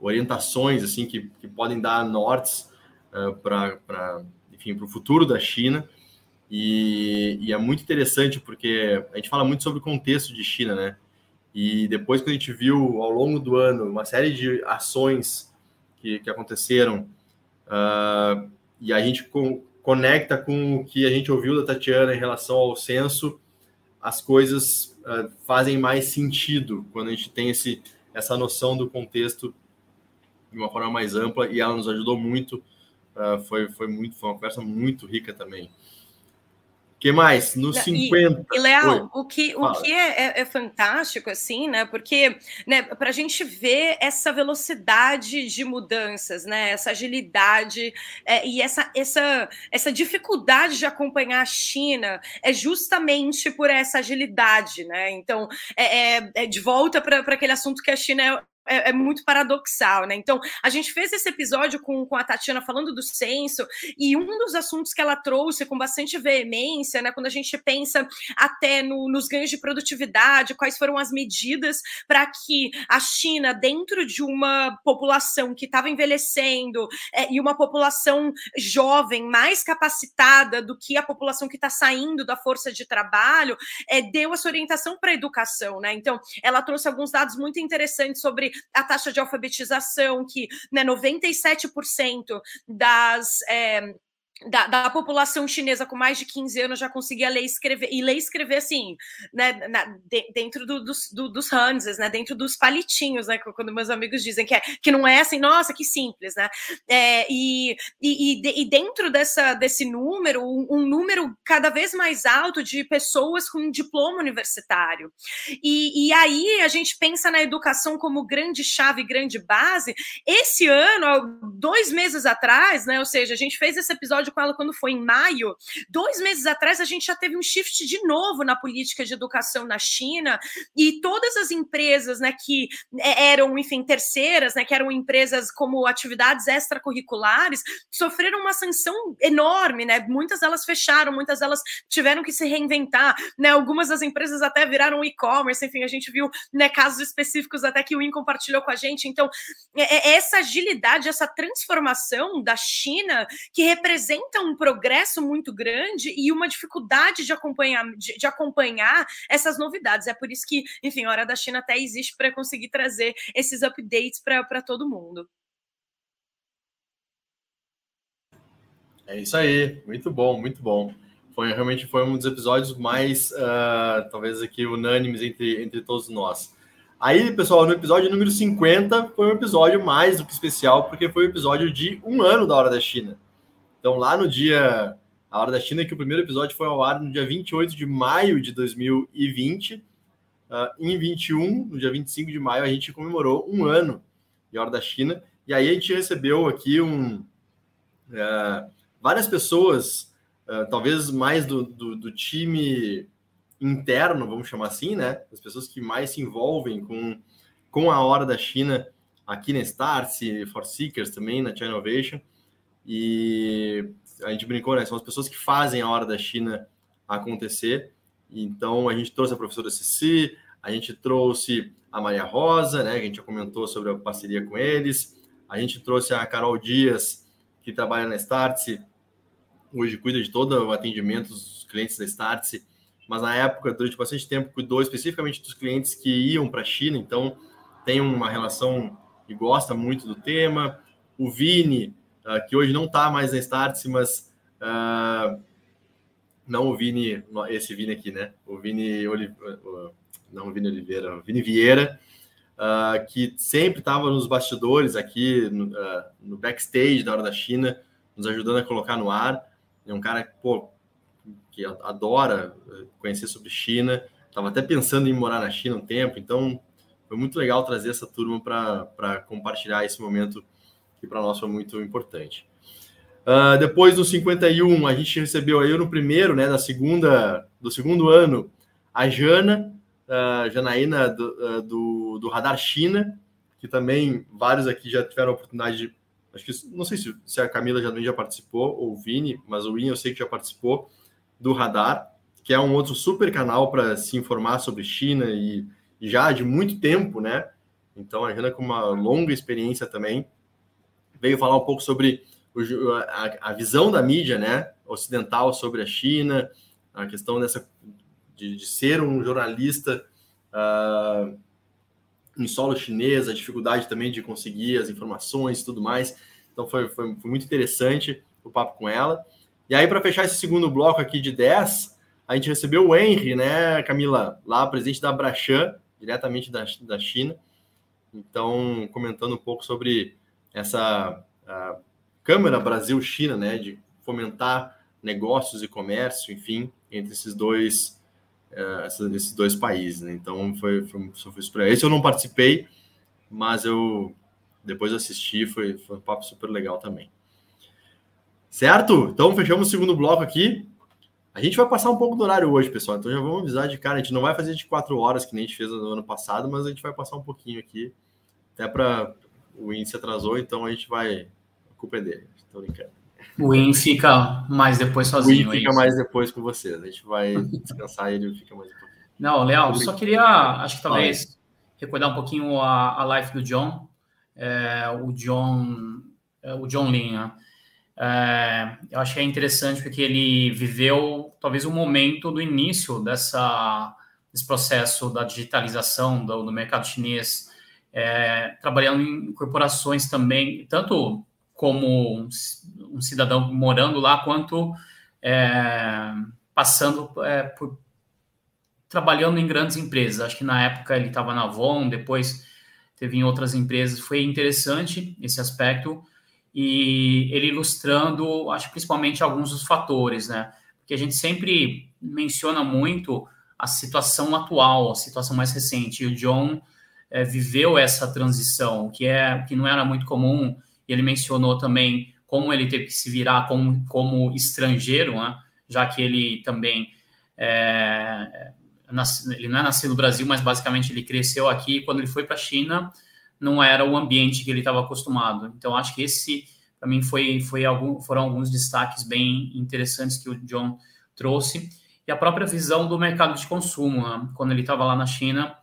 orientações assim que, que podem dar nortes uh, para enfim para o futuro da China e, e, é muito interessante porque a gente fala muito sobre o contexto de China, né? E depois que a gente viu ao longo do ano uma série de ações que, que aconteceram uh, e a gente com, conecta com o que a gente ouviu da Tatiana em relação ao censo, as coisas uh, fazem mais sentido quando a gente tem esse, essa noção do contexto de uma forma mais ampla e ela nos ajudou muito. Uh, foi, foi muito, foi uma conversa muito rica também. que mais? Nos 50. E, Leal, o que, o que é, é, é, fantástico, assim, né? Porque né, para a gente ver essa velocidade de mudanças, né? Essa agilidade é, e essa, essa, essa dificuldade de acompanhar a China é justamente por essa agilidade, né? Então, é, é, é de volta para aquele assunto que a China é é, muito paradoxal, né? Então, a gente fez esse episódio com, com a Tatiana falando do censo, e um dos assuntos que ela trouxe com bastante veemência, né? Quando a gente pensa até no, nos ganhos de produtividade, quais foram as medidas para que a China, dentro de uma população que estava envelhecendo é, e uma população jovem, mais capacitada do que a população que está saindo da força de trabalho, é, deu essa orientação para a educação, né? Então, ela trouxe alguns dados muito interessantes sobre a taxa de alfabetização, que né, 97% das. É, da, da, população chinesa com mais de 15 anos já conseguia ler e escrever, e ler e escrever assim, né, na, de, dentro do, dos, do, dos Hanses, né, dentro dos palitinhos, né, quando meus amigos dizem que, é, que não é assim, nossa, que simples, né, é, e, e, e, dentro dessa, desse número, um, um, número cada vez mais alto de pessoas com diploma universitário, e, e aí a gente pensa na educação como grande chave, grande base, esse ano, dois meses atrás, né, ou seja, a gente fez esse episódio com ela quando foi em maio. Dois meses atrás, a gente já teve um shift de novo na política de educação na China, e todas as empresas né, que é, eram, enfim, terceiras, né, que eram empresas como atividades extracurriculares, sofreram uma sanção enorme, né? Muitas delas fecharam, muitas delas tiveram que se reinventar, né? Algumas das empresas até viraram e-commerce, enfim, a gente viu né, casos específicos até que o IN compartilhou com a gente. Então, é, é essa agilidade, essa transformação da China que representa apresenta um progresso muito grande e uma dificuldade de acompanhar, de, de acompanhar essas novidades. É por isso que, enfim, a Hora da China até existe para conseguir trazer esses updates para todo mundo. É isso aí, muito bom, muito bom. Foi realmente foi um dos episódios mais, uh, talvez aqui, unânimes entre, entre todos nós. Aí, pessoal, no episódio número 50 foi um episódio mais do que especial, porque foi o um episódio de um ano da Hora da China. Então, lá no dia, a hora da China, que o primeiro episódio foi ao ar no dia 28 de maio de 2020. Uh, ah, em 21, no dia 25 de maio, a gente comemorou um ano de Hora da China. E aí a gente recebeu aqui um, uh, várias pessoas, uh, talvez mais do, do, do, time interno, vamos chamar assim, né? As pessoas que mais se envolvem com, com a Hora da China aqui na Startse, For Seekers também, na China Innovation. E a gente brincou, né? São as pessoas que fazem a hora da China acontecer. Então a gente trouxe a professora Cici, a gente trouxe a Maria Rosa, né? A gente já comentou sobre a parceria com eles. A gente trouxe a Carol Dias, que trabalha na Startse, hoje cuida de todo o atendimento dos clientes da Startse, mas na época, durante bastante tempo, cuidou especificamente dos clientes que iam para a China, então tem uma relação e gosta muito do tema. O Vini, uh, que hoje não está mais na Startse, mas uh, não o Vini, esse Vini aqui, né? O Vini Oliveira, não o Vini Oliveira, o Vini Vieira, uh, que sempre estava nos bastidores aqui, no, no, backstage da Hora da China, nos ajudando a colocar no ar. É um cara pô, que adora conhecer sobre China, estava até pensando em morar na China um tempo, então foi muito legal trazer essa turma para compartilhar esse momento que para nós foi muito importante. Uh, depois do 51, a gente recebeu aí no primeiro, né, da segunda, do segundo ano, a Jana, uh, Janaína do, uh, do, do, Radar China, que também vários aqui já tiveram a oportunidade de, acho que, não sei se, se a Camila já, já participou, ou o Vini, mas o Win eu sei que já participou do Radar, que é um outro super canal para se informar sobre China e, e já de muito tempo, né? Então a Jana com uma longa experiência também, veio falar um pouco sobre o, a, a, visão da mídia né, ocidental sobre a China, a questão dessa, de, de ser um jornalista uh, em solo chinês, a dificuldade também de conseguir as informações e tudo mais. Então foi, foi, foi muito interessante o papo com ela. E aí, para fechar esse segundo bloco aqui de 10, a gente recebeu o Henry, né, Camila, lá, presidente da Brachan, diretamente da, da China. Então, comentando um pouco sobre essa Câmara Brasil-China, né, de fomentar negócios e comércio, enfim, entre esses dois, uh, esses dois países. Né? Então, foi, foi, foi Esse eu não participei, mas eu depois assisti, foi, foi um papo super legal também. Certo? Então, fechamos o segundo bloco aqui. A gente vai passar um pouco do horário hoje, pessoal. Então, já vamos avisar de cara. A gente não vai fazer de quatro horas, que nem a gente fez no ano passado, mas a gente vai passar um pouquinho aqui até para o índice atrasou, então a gente vai. A culpa é dele, estou brincando. O IN fica mais depois sozinho. O IN fica é mais depois com vocês. A gente vai descansar e ele fica mais depois. Não, Léo, só queria, acho que talvez, recordar um pouquinho a, a life do John. É, o John, é, o John Lin, né? É, eu que é interessante porque ele viveu talvez o um momento do início dessa, desse processo da digitalização do, do mercado chinês, é, trabalhando em corporações também, tanto como um cidadão morando lá, quanto é, passando é, por trabalhando em grandes empresas. Acho que na época ele estava na Avon, depois teve em outras empresas. Foi interessante esse aspecto e ele ilustrando, acho principalmente alguns dos fatores, né? Porque a gente sempre menciona muito a situação atual, a situação mais recente. E o John é, viveu essa transição, que é que não era muito comum ele mencionou também como ele teve que se virar como, como estrangeiro, né? já que ele também é, ele não é nascido no Brasil, mas basicamente ele cresceu aqui. Quando ele foi para a China, não era o ambiente que ele estava acostumado. Então, acho que esse, para mim, foi, foi algum, foram alguns destaques bem interessantes que o John trouxe. E a própria visão do mercado de consumo. Né? Quando ele estava lá na China,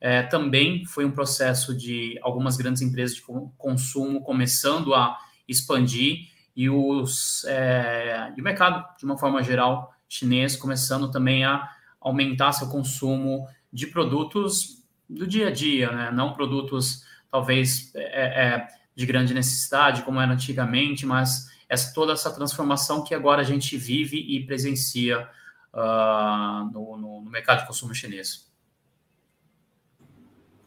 é, também foi um processo de algumas grandes empresas de consumo começando a expandir e, os, é, e o mercado, de uma forma geral, chinês, começando também a aumentar seu consumo de produtos do dia a dia, né? não produtos talvez é, é de grande necessidade, como era antigamente, mas essa, toda essa transformação que agora a gente vive e presencia uh, no, no, no mercado de consumo chinês.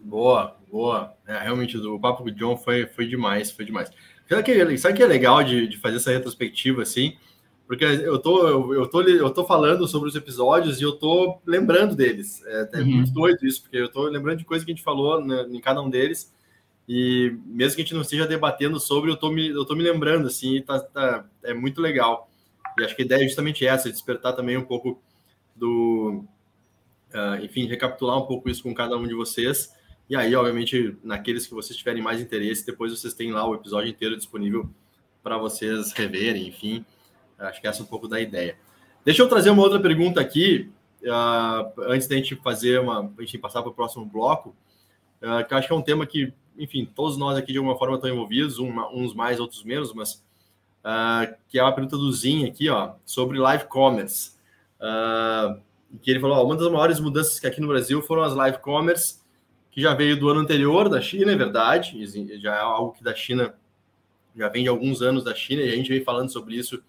Boa, boa. É, realmente, o papo com o John foi, foi demais, foi demais. Sabe que, sabe que é legal de, de fazer essa retrospectiva assim? Porque eu tô, eu, eu, tô, eu tô falando sobre os episódios e eu tô lembrando deles. É, é uhum. muito doido isso, porque eu tô lembrando de coisas que a gente falou né, em cada um deles. E mesmo que a gente não esteja debatendo sobre, eu tô me, eu tô me lembrando, assim, tá, tá, é muito legal. E acho que a ideia é justamente essa, despertar também um pouco do. Uh, enfim, recapitular um pouco isso com cada um de vocês e aí, obviamente, naqueles que vocês tiverem mais interesse, depois vocês têm lá o episódio inteiro disponível para vocês reverem, enfim. Acho que essa é um pouco da ideia. Deixa eu trazer uma outra pergunta aqui, uh, antes da gente fazer uma. A gente passar para o próximo bloco, uh, que acho que é um tema que, enfim, todos nós aqui de alguma forma estão envolvidos, uma, uns mais, outros menos, mas uh, que é uma pergunta do Zin aqui, ó, sobre live commerce. que ele falou: ó, uma das maiores mudanças que aqui no Brasil foram as live commerce que já veio do ano anterior da China, é verdade, já é algo que da China já vem de alguns anos da China, e a gente vem falando sobre isso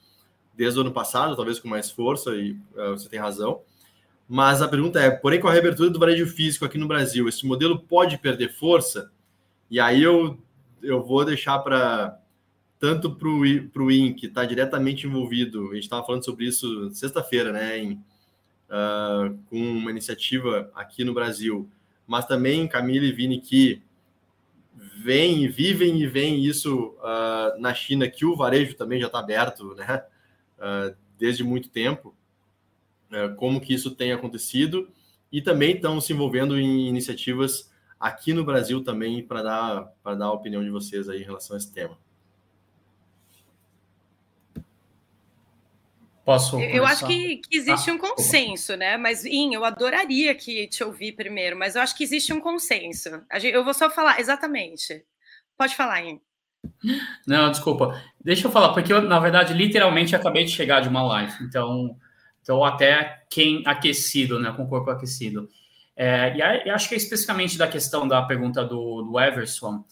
desde o ano passado, talvez com mais força, e uh, você tem razão. Mas a pergunta é: porém, com a reabertura do varejo físico aqui no Brasil, esse modelo pode perder força? E aí eu, eu vou deixar para tanto para o IN, que está diretamente envolvido, a gente estava falando sobre isso sexta-feira, né, em, uh, com uma iniciativa aqui no Brasil mas também Camila e Vini que vêm, vivem e veem isso uh, na China, que o varejo também já está aberto, né? Uh, desde muito tempo, uh, como que isso tem acontecido e também estão se envolvendo em iniciativas aqui no Brasil também para dar para dar a opinião de vocês aí em relação a esse tema. Posso começar? Eu acho que, que existe ah, um consenso, né? Mas, In, eu adoraria que te ouvir primeiro, mas eu acho que existe um consenso. Eu vou só falar, exatamente. Pode falar, In. Não, desculpa. Deixa eu falar, porque eu, na verdade, literalmente acabei de chegar de uma live, então estou até quem aquecido, né? Com o corpo aquecido. É, e aí, acho que é especificamente da questão da pergunta do, do Everson,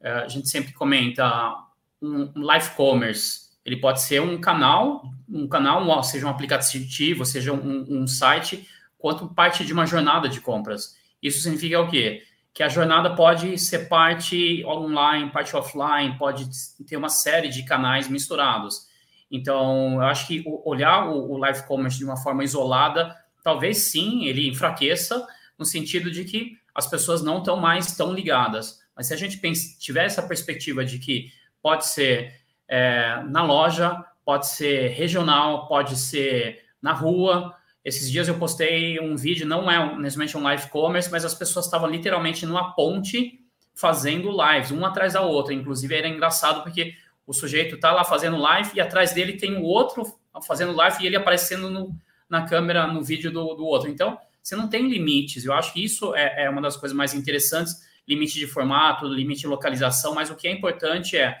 é, a gente sempre comenta um, um live commerce ele pode ser um canal, um canal, seja um aplicativo, seja um, um site, quanto parte de uma jornada de compras. Isso significa o quê? Que a jornada pode ser parte online, parte offline, pode ter uma série de canais misturados. Então, eu acho que olhar o, live commerce de uma forma isolada, talvez sim, ele enfraqueça, no sentido de que as pessoas não estão mais tão ligadas. Mas se a gente tiver essa perspectiva de que pode ser é, na loja, pode ser regional, pode ser na rua. Esses dias eu postei um vídeo, não é necessariamente um live commerce, mas as pessoas estavam literalmente numa ponte fazendo lives, um atrás da outra. Inclusive, era engraçado porque o sujeito está lá fazendo live e atrás dele tem o outro fazendo live e ele aparecendo no, na câmera, no vídeo do, do outro. Então, você não tem limites. Eu acho que isso é, é uma das coisas mais interessantes, limite de formato, limite de localização, mas o que é importante é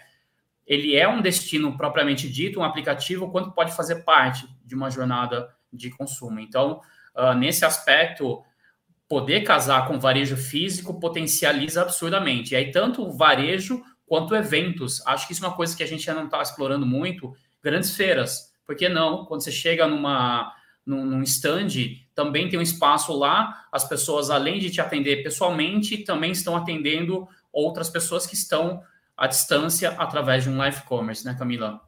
ele é um destino propriamente dito, um aplicativo, quanto pode fazer parte de uma jornada de consumo. Então, uh, nesse aspecto, poder casar com varejo físico potencializa absurdamente. E aí, tanto varejo quanto eventos. Acho que isso é uma coisa que a gente ainda não está explorando muito. Grandes feiras. Por que não? Quando você chega numa, num, num stand, também tem um espaço lá. As pessoas, além de te atender pessoalmente, também estão atendendo outras pessoas que estão à distância através de um live commerce, né, Camila?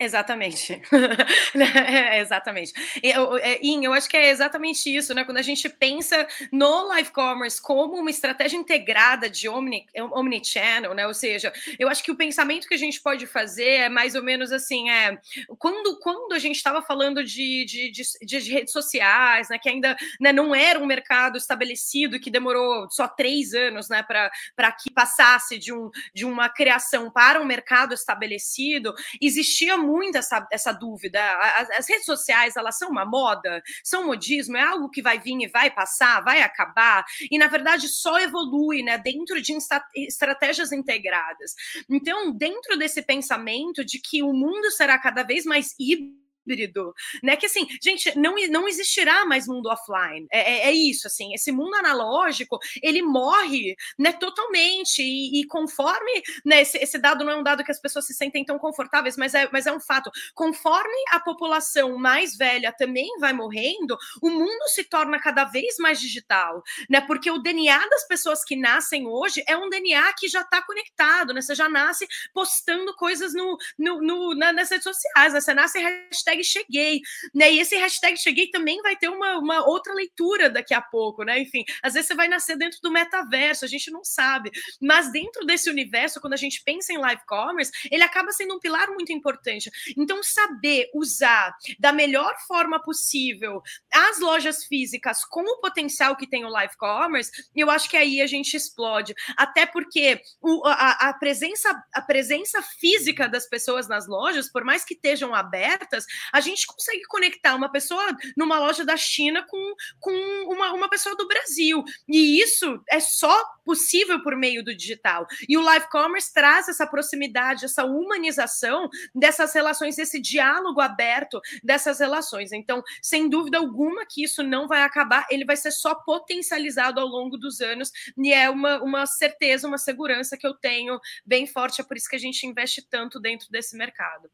Exatamente. <laughs> é, exatamente. Eu, é, eu acho que é exatamente isso, né? Quando a gente pensa no live commerce como uma estratégia integrada de omni, omnichannel, né? Ou seja, eu acho que o pensamento que a gente pode fazer é mais ou menos assim: é quando, quando a gente estava falando de, de, de, de, redes sociais, né? Que ainda né, não era um mercado estabelecido, que demorou só três anos, né? Para que passasse de, um, de uma criação para um mercado estabelecido, existia muito essa, essa dúvida. As, as, redes sociais, elas são uma moda? São modismo? É algo que vai vir e vai passar, vai acabar? E, na verdade, só evolui né, dentro de estratégias integradas. Então, dentro desse pensamento de que o mundo será cada vez mais híbrido, híbrido, né? Que assim, gente, não, não existirá mais mundo offline. É, é, é isso, assim, esse mundo analógico ele morre, né? Totalmente e, e conforme, né? Esse, esse, dado não é um dado que as pessoas se sentem tão confortáveis, mas é, mas é um fato. Conforme a população mais velha também vai morrendo, o mundo se torna cada vez mais digital, né? Porque o DNA das pessoas que nascem hoje é um DNA que já está conectado, né? Você já nasce postando coisas no, no, no nas redes sociais, né? Você nasce hashtag hashtag cheguei, né? E esse hashtag cheguei também vai ter uma, uma outra leitura daqui a pouco, né? Enfim, às vezes você vai nascer dentro do metaverso, a gente não sabe. Mas dentro desse universo, quando a gente pensa em live commerce, ele acaba sendo um pilar muito importante. Então, saber usar da melhor forma possível as lojas físicas com o potencial que tem o live commerce, eu acho que aí a gente explode. Até porque o, a, a, presença, a presença física das pessoas nas lojas, por mais que estejam abertas, a gente consegue conectar uma pessoa numa loja da China com, com uma, uma pessoa do Brasil. E isso é só possível por meio do digital. E o live commerce traz essa proximidade, essa humanização dessas relações, esse diálogo aberto dessas relações. Então, sem dúvida alguma que isso não vai acabar, ele vai ser só potencializado ao longo dos anos, e é uma, uma certeza, uma segurança que eu tenho bem forte, é por isso que a gente investe tanto dentro desse mercado.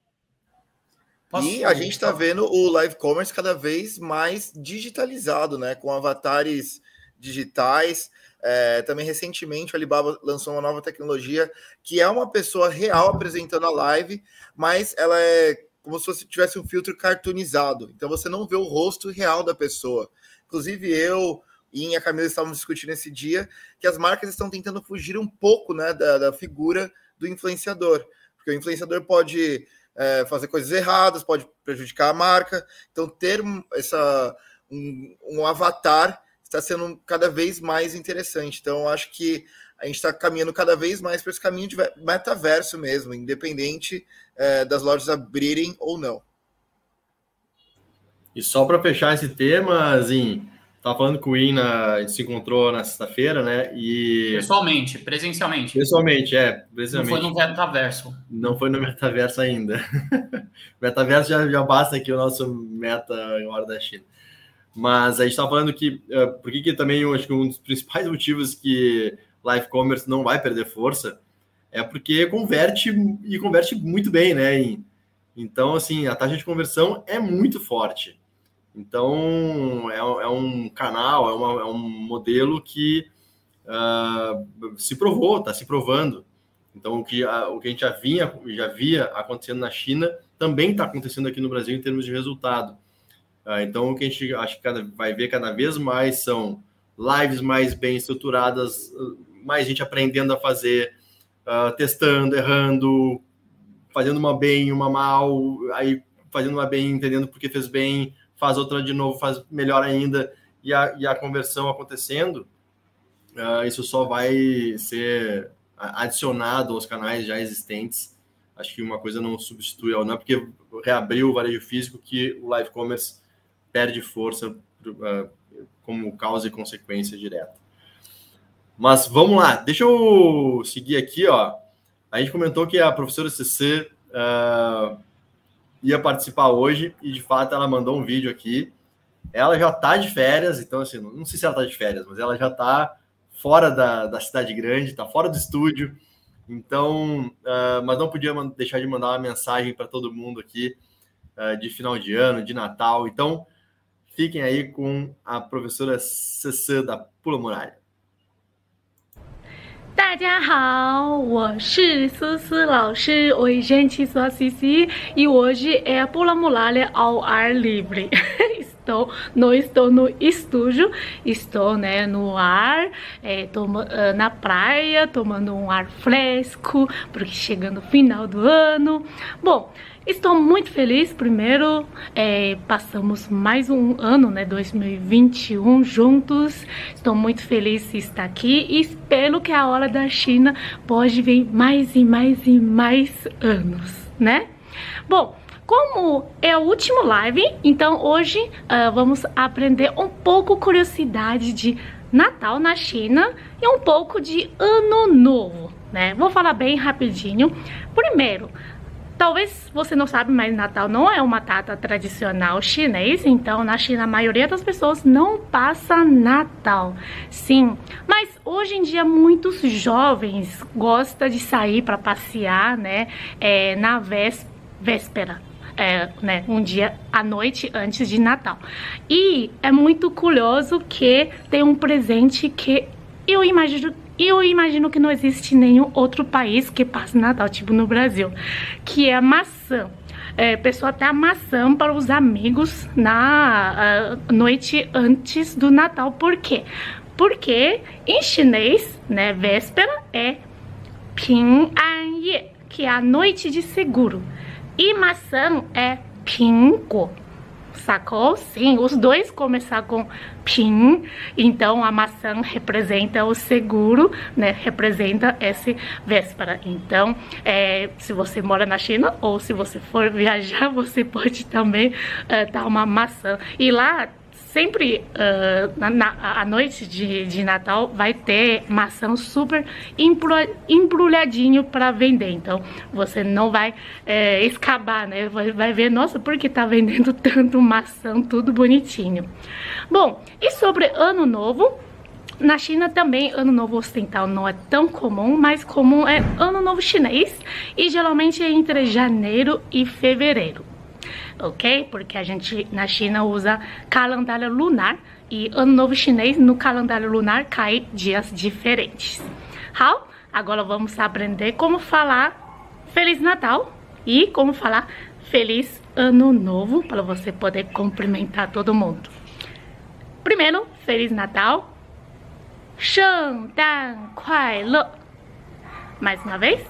Posso... E a gente está vendo o live commerce cada vez mais digitalizado, né? Com avatares digitais. É, também recentemente o Alibaba lançou uma nova tecnologia que é uma pessoa real apresentando a live, mas ela é como se fosse, tivesse um filtro cartoonizado. Então você não vê o rosto real da pessoa. Inclusive eu e a Camila estávamos discutindo esse dia que as marcas estão tentando fugir um pouco né, da, da figura do influenciador. Porque o influenciador pode é, fazer coisas erradas, pode prejudicar a marca. Então, ter essa, um, um avatar está sendo cada vez mais interessante. Então, acho que a gente está caminhando cada vez mais para esse caminho de metaverso mesmo, independente é, das lojas abrirem ou não. E só para fechar esse tema, Zin, Tava falando com o Ina, a gente se encontrou na sexta-feira, né? E... Pessoalmente, presencialmente. Pessoalmente, é. Presencialmente. Não foi no metaverso. Não foi no metaverso ainda. <laughs> metaverso já, já basta aqui o nosso meta em hora da China. Mas a gente estava falando que, uh, por que, que também eu acho que um dos principais motivos que live commerce não vai perder força é porque converte e converte muito bem, né? Então, assim, a taxa de conversão é muito forte. Então, é, é um canal, é, uma, é, um modelo que uh, se provou, está se provando. Então, o que, a, o que a gente já, vinha, já via acontecendo na China também está acontecendo aqui no Brasil em termos de resultado. Uh, então, o que a gente acho que cada, vai ver cada vez mais são lives mais bem estruturadas, mais gente aprendendo a fazer, uh, testando, errando, fazendo uma bem, uma mal, aí fazendo uma bem, entendendo porque fez bem, faz outra de novo, faz melhor ainda, e a, e a conversão acontecendo. uh, isso só vai ser adicionado aos canais já existentes. Acho que uma coisa não substitui a outra, porque reabriu o varejo físico que o live commerce perde força uh, como causa e consequência direta. Mas vamos lá, deixa eu seguir aqui, ó. A gente comentou que a professora CC uh, ia participar hoje e de fato ela mandou um vídeo aqui. Ela já tá de férias, então assim, não sei se ela tá de férias, mas ela já tá fora da, da cidade grande, tá fora do estúdio. Então, uh, mas não podia deixar de mandar uma mensagem para todo mundo aqui uh, de final de ano, de Natal. Então, fiquem aí com a professora CC da Pula Muralha. 大家好，我是思思老师。Oi, gente, sou a Cici e hoje é a Pula Muralha ao ar livre. <laughs> estou, não estou no estúdio, estou né, no ar, é, toma, uh, na praia, tomando um ar fresco, porque chegando o final do ano. Bom, Estou muito feliz, primeiro, é, passamos mais um ano, né, 2021 juntos. Estou muito feliz de estar aqui e espero que a Hora da China pode vir mais e mais e mais anos, né? Bom, como é o último live, então hoje uh, vamos aprender um pouco curiosidade de Natal na China e um pouco de Ano Novo, né? Vou falar bem rapidinho. Primeiro, Talvez você não sabe, mas Natal não é uma data tradicional chinês, então na China a maioria das pessoas não passa Natal. Sim, mas hoje em dia muitos jovens gostam de sair para passear, né, é, na véspera. É, né, um dia à noite antes de Natal. E é muito curioso que tem um presente que eu imagino e eu imagino que não existe nenhum outro país que passe Natal, tipo no Brasil, que é a maçã. É, pessoa até a maçã para os amigos na noite antes do Natal. Por quê? Porque em chinês, né, véspera é Ping An Ye, que é a noite de seguro. E maçã é Pingo sacou? Sim, os dois começam com pin, então a maçã representa o seguro, né? Representa esse véspera. Então, é, se você mora na China ou se você for <laughs> viajar, você pode também é, dar uma maçã. E lá sempre uh, na, na, à noite de, de Natal vai ter maçã super embrulhadinho para vender. Então você não vai é, né? Vai, vai ver, nossa, por que tá vendendo <laughs> tanto maçã, tudo bonitinho. Bom, e sobre Ano Novo, na China também, Ano Novo Ocidental não é tão comum, mas comum é Ano Novo Chinês e geralmente é entre janeiro e fevereiro ok? Porque a gente na China usa calendário lunar e ano novo chinês no calendário lunar cai dias diferentes. How? Agora vamos aprender como falar Feliz Natal e como falar Feliz Ano Novo para você poder cumprimentar todo mundo. Primeiro, Feliz Natal. Shang Dan Kuai Le. Mais uma vez.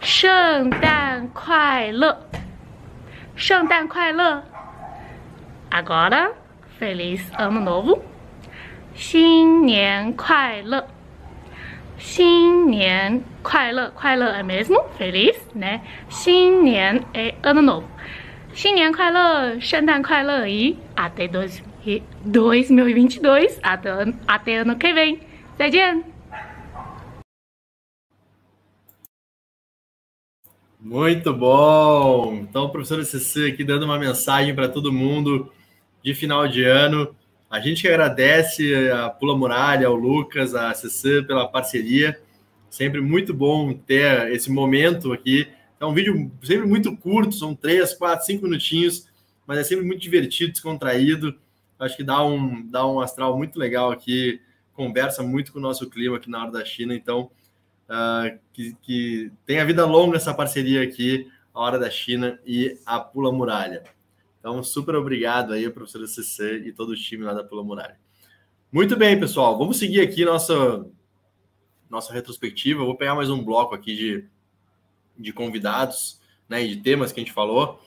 Shang Dan Kuai Le. 圣诞快乐！Agora, Feliz Ano Novo! 新年快乐！新年快乐！快乐 é mesmo? Feliz, né? 新年 é Ano Novo. 新年快乐！圣诞快乐 e até 2022, até, até ano que vem. 再见 ！Muito bom! Então, professor CC aqui dando uma mensagem para todo mundo de final de ano. A gente que agradece a Pula Muralha, ao Lucas, a CC pela parceria. Sempre muito bom ter esse momento aqui. É um vídeo sempre muito curto, são três, quatro, cinco minutinhos, mas é sempre muito divertido, descontraído. Acho que dá um, dá um astral muito legal aqui, conversa muito com o nosso clima aqui na hora da China. Então, uh, que, que tenha vida longa essa parceria aqui, a Hora da China e a Pula Muralha. Então, super obrigado aí, professora CC e todo o time lá da Pula Muralha. Muito bem, pessoal. Vamos seguir aqui nossa, nossa retrospectiva. Eu vou pegar mais um bloco aqui de, de convidados né, e de temas que a gente falou.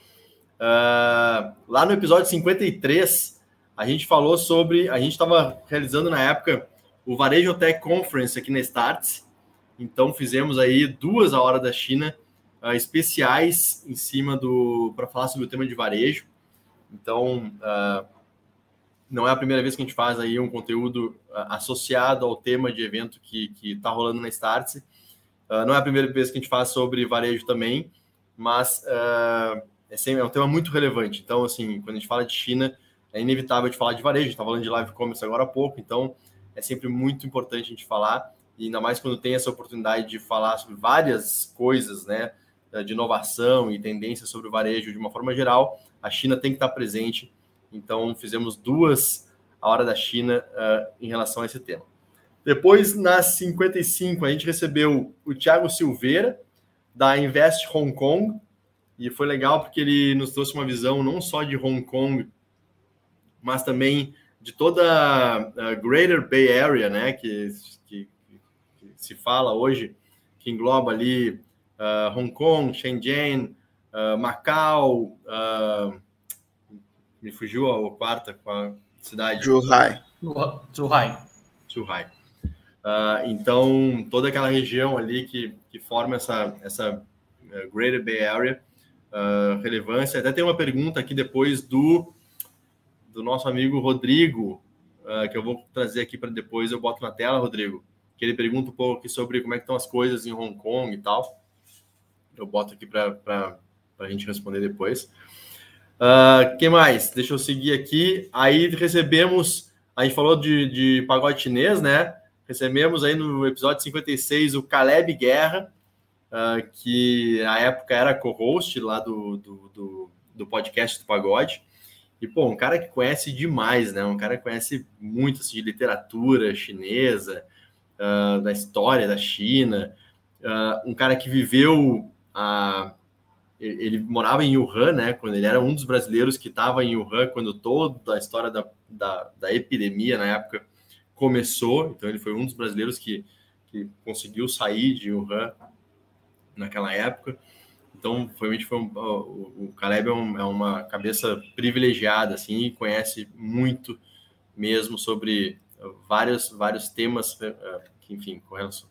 Uh, lá no episódio 53, a gente falou sobre. A gente estava realizando na época o Varejo Tech Conference aqui na Starts. Então fizemos aí duas a hora da China uh, especiais em cima do para falar sobre o tema de varejo. Então uh, não é a primeira vez que a gente faz aí um conteúdo uh, associado ao tema de evento que está rolando na Startse. não é a primeira vez que a gente faz sobre varejo também, mas é, sempre, é um tema muito relevante. Então, assim, quando a gente fala de China, é inevitável de falar de varejo. A gente está falando de live commerce agora há pouco, então é sempre muito importante a gente falar, e ainda mais quando tem essa oportunidade de falar sobre várias coisas, né? De inovação e tendências sobre o varejo de uma forma geral, a China tem que estar presente. Então, fizemos duas a hora da China uh, em relação a esse tema. Depois, nas 55, a gente recebeu o Thiago Silveira, da Invest Hong Kong, e foi legal porque ele nos trouxe uma visão não só de Hong Kong, mas também de toda a Greater Bay Area, né, que, que se fala hoje, que engloba ali uh, Hong Kong, Shenzhen, uh, Macau, uh, me fugiu a quarta com a cidade. Zhuhai. Zhuhai. Zhuhai. Uh, então, toda aquela região ali que, que forma essa, essa Greater Bay Area, relevância. Até tem uma pergunta aqui depois do do nosso amigo Rodrigo, uh, que eu vou trazer aqui para depois, eu boto na tela, Rodrigo, que ele pergunta um pouco sobre como é que estão as coisas em Hong Kong e tal. Eu boto aqui para a gente responder depois. Uh, que mais? Deixa eu seguir aqui. Aí recebemos, a gente falou de, de pagode chinês, né? Recebemos aí no episódio 56 o Caleb Guerra, uh, que na época era co-host lá do, do, do, do podcast do pagode. E, pô, um cara que conhece demais, né? Um cara que conhece muito assim, de literatura chinesa, uh, da história da China. Uh, um cara que viveu a. Ele morava em Wuhan, né? Quando ele era um dos brasileiros que estava em Wuhan quando toda a história da, da, da, epidemia na época começou. Então, ele foi um dos brasileiros que, que conseguiu sair de Wuhan naquela época. Então, realmente foi um, o Caleb é, um, é, uma cabeça privilegiada, assim, e conhece muito mesmo sobre vários, vários temas, eh, eh, enfim,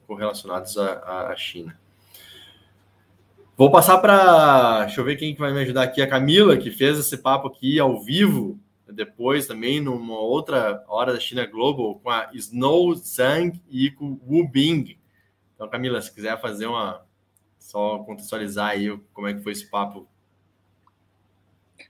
correlacionados à, à China. Vou passar para. Deixa eu ver quem que vai me ajudar aqui. A Camila, que fez esse papo aqui ao vivo, depois também numa outra hora da China Global, com a Snow Zhang e com Wu Bing. Então, Camila, se quiser fazer uma, só contextualizar aí como é que foi esse papo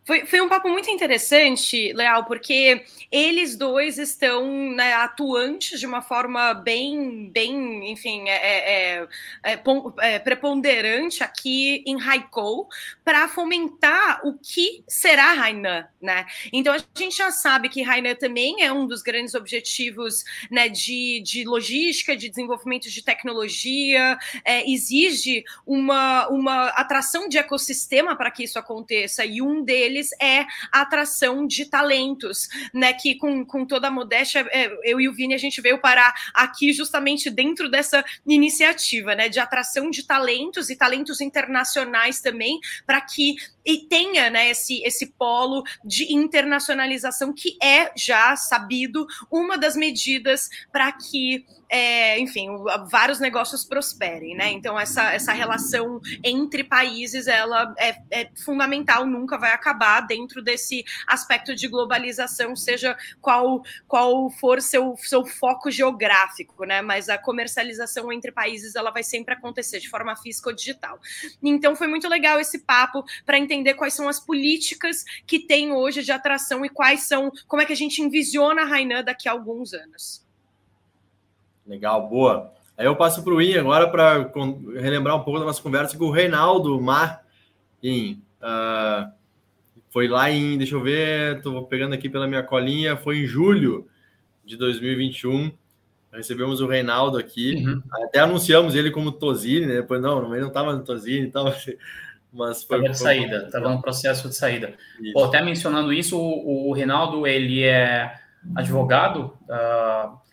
foi, foi um papo muito interessante, Leal, porque eles dois estão né, atuantes de uma forma bem, bem, enfim, é, é, é, é, é preponderante aqui em Haikou para fomentar o que será Hainan, né? Então a gente já sabe que Hainan também é um dos grandes objetivos né, de, de logística, de desenvolvimento de tecnologia, é, exige uma, uma atração de ecossistema para que isso aconteça, e um deles deles é a atração de talentos, né? Que com, com toda a modéstia, é, eu e o Vini, a gente veio parar aqui justamente dentro dessa iniciativa, né? De atração de talentos e talentos internacionais também, para que e tenha né, esse, esse polo de internacionalização que é já sabido uma das medidas para que é, enfim, vários negócios prosperem, né? Então essa, essa relação entre países ela é, é, fundamental, nunca vai acabar dentro desse aspecto de globalização, seja qual qual for seu, seu foco geográfico, né? Mas a comercialização entre países ela vai sempre acontecer de forma física ou digital. Então foi muito legal esse papo para entender quais são as políticas que tem hoje de atração e quais são, como é que a gente envisiona a Rainan daqui a alguns anos. Legal, boa. Aí eu passo para o In agora para relembrar um pouco da nossa conversa com o Reinaldo Mar. In, uh, foi lá em, deixa eu ver, estou pegando aqui pela minha colinha, foi em julho de 2021. Recebemos o Reinaldo aqui, uhum. até anunciamos ele como Tosini, né? Depois não, ele não estava no Tosini, estava, <laughs> mas foi. Estava de saída, estava no processo de saída. Pô, até mencionando isso, o, o Reinaldo ele é advogado. Uh,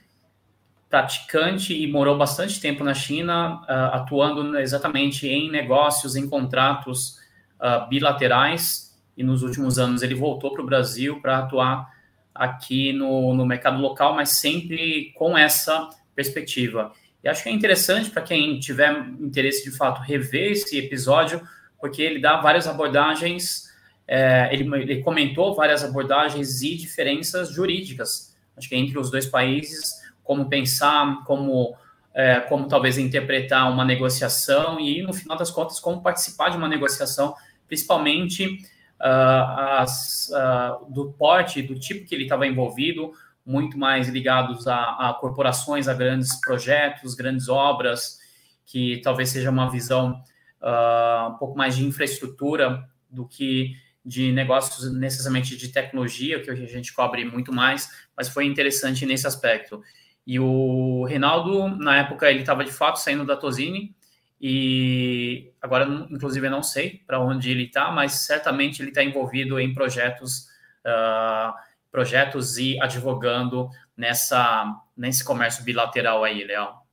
praticante e morou bastante tempo na China, uh, atuando exatamente em negócios, em contratos uh, bilaterais, e nos últimos anos ele voltou para o Brasil para atuar aqui no, no mercado local, mas sempre com essa perspectiva. E acho que é interessante para quem tiver interesse de fato rever esse episódio, porque ele dá várias abordagens, é, ele, ele comentou várias abordagens e diferenças jurídicas, acho que entre os dois países, como pensar, como, é, como talvez interpretar uma negociação e, no final das contas, como participar de uma negociação, principalmente uh, as, uh, do porte, do tipo que ele estava envolvido, muito mais ligados a, a, corporações, a grandes projetos, grandes obras, que talvez seja uma visão uh, um pouco mais de infraestrutura do que de negócios necessariamente de tecnologia, que a gente cobre muito mais, mas foi interessante nesse aspecto. E o Reinaldo, na época, ele estava de fato saindo da Tosini, e agora, inclusive, eu não sei para onde ele está, mas certamente ele está envolvido em projetos, uh, projetos e advogando nessa, nesse comércio bilateral aí, Leal.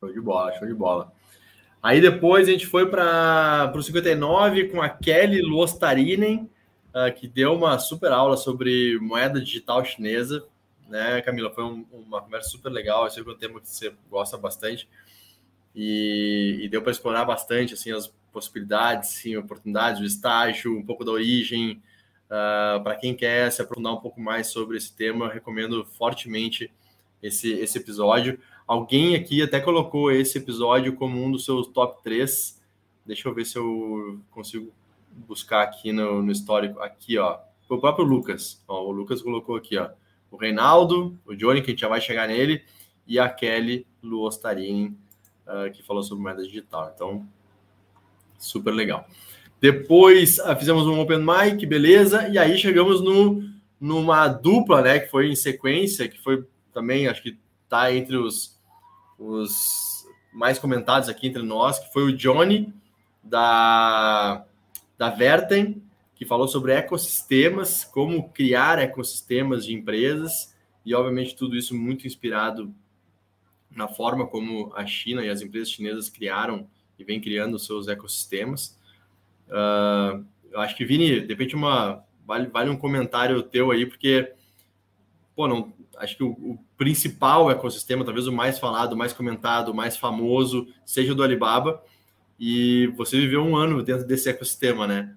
Show de bola, show de bola. Aí depois a gente foi para o 59 com a Kelly Luostarinen, uh, que deu uma super aula sobre moeda digital chinesa. Né, Camila? Foi um, uma conversa super legal. Eu sei que é um tema que você gosta bastante e, e deu para explorar bastante assim as possibilidades, sim, oportunidades, o estágio, um pouco da origem. Uh, para quem quer se aprofundar um pouco mais sobre esse tema, recomendo fortemente esse, esse episódio. Alguém aqui até colocou esse episódio como um dos seus top 3. Deixa eu ver se eu consigo buscar aqui no, no histórico. Aqui, ó. Foi o próprio Lucas. Ó, o Lucas colocou aqui, ó. O Reinaldo, o Johnny, que a gente já vai chegar nele, e a Kelly Luostarini uh, que falou sobre moeda digital. Então, super legal. Depois uh, fizemos um open mic, beleza? E aí chegamos no, numa dupla, né? Que foi em sequência, que foi também, acho que tá entre os, os mais comentados aqui entre nós, que foi o Johnny da, da Verten, que falou sobre ecossistemas, como criar ecossistemas de empresas, e obviamente tudo isso muito inspirado na forma como a China e as empresas chinesas criaram e vem criando seus ecossistemas. Uh, eu acho que, Vini, de repente, uma, vale, vale um comentário teu aí, porque, pô, não, acho que o, o, principal ecossistema, talvez o mais falado, o mais comentado, o mais famoso, seja o do Alibaba, e você viveu um ano dentro desse ecossistema, né?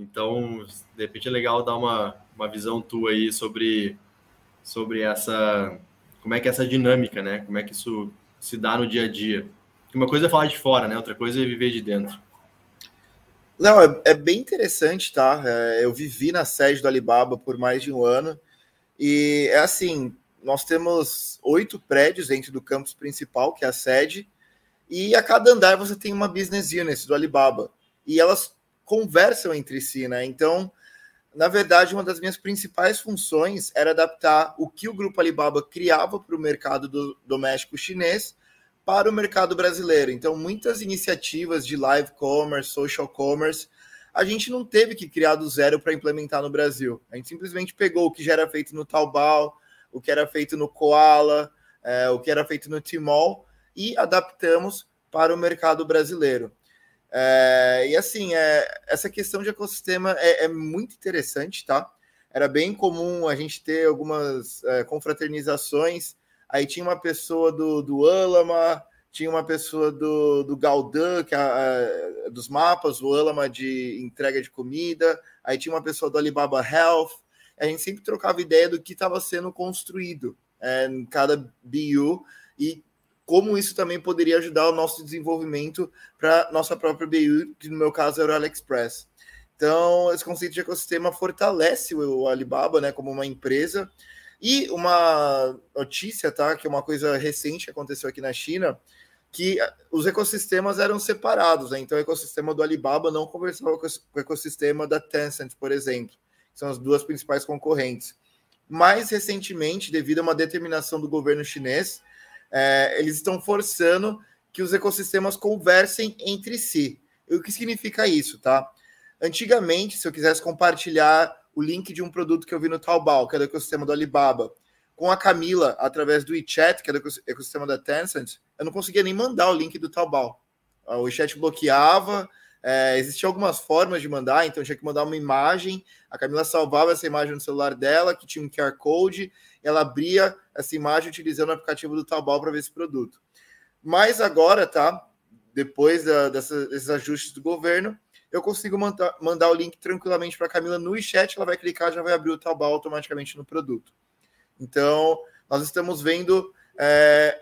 Então, de repente é legal dar uma, uma visão tua aí sobre, sobre essa como é que é essa dinâmica, né? Como é que isso se dá no dia a dia. Uma coisa é falar de fora, né? Outra coisa é viver de dentro. Não, é, é bem interessante, tá? É, eu vivi na sede do Alibaba por mais de um ano e é assim, nós temos oito prédios dentro do campus principal, que é a sede, e a cada andar você tem uma business unit do Alibaba e elas conversam entre si, né? Então na verdade, uma das minhas principais funções era adaptar o que o Grupo Alibaba criava para o mercado do, doméstico chinês para o mercado brasileiro. Então, muitas iniciativas de live commerce, social commerce, a gente não teve que criar do zero para implementar no Brasil. A gente simplesmente pegou o que já era feito no Taobao, o que era feito no Koala, é, o que era feito no Tmall e adaptamos para o mercado brasileiro. É, e assim, é, essa questão de ecossistema é, é, muito interessante, tá? Era bem comum a gente ter algumas é, confraternizações. Aí tinha uma pessoa do, do Alama, tinha uma pessoa do, do Galdan, que é, dos mapas, o Alama de entrega de comida, aí tinha uma pessoa do Alibaba Health. A gente sempre trocava ideia do que estava sendo construído é, em cada BU e como isso também poderia ajudar o nosso desenvolvimento para nossa própria BU, que no meu caso era o AliExpress. Então, esse conceito de ecossistema fortalece o Alibaba né, como uma empresa. E uma notícia, tá? Que é uma coisa recente que aconteceu aqui na China, que os ecossistemas eram separados, né? Então, o ecossistema do Alibaba não conversava com o ecossistema da Tencent, por exemplo, que são as duas principais concorrentes. Mais recentemente, devido a uma determinação do governo chinês, é, eles estão forçando que os ecossistemas conversem entre si. O que significa isso, tá? Antigamente, se eu quisesse compartilhar o link de um produto que eu vi no Taobao, que é do ecossistema do Alibaba, com a Camila através do WeChat, que é do ecossistema da Tencent, eu não conseguia nem mandar o link do Taobao. O WeChat bloqueava, é, existiam algumas formas de mandar, então tinha que mandar uma imagem, a Camila salvava essa imagem no celular dela, que tinha um QR Code, ela abria essa imagem utilizando o aplicativo do Taobao para ver esse produto. Mas agora, tá? Depois da, dessa, desses ajustes do governo, eu consigo mandar, mandar o link tranquilamente para a Camila no chat, ela vai clicar, já vai abrir o Taobao automaticamente no produto. Então, nós estamos vendo é,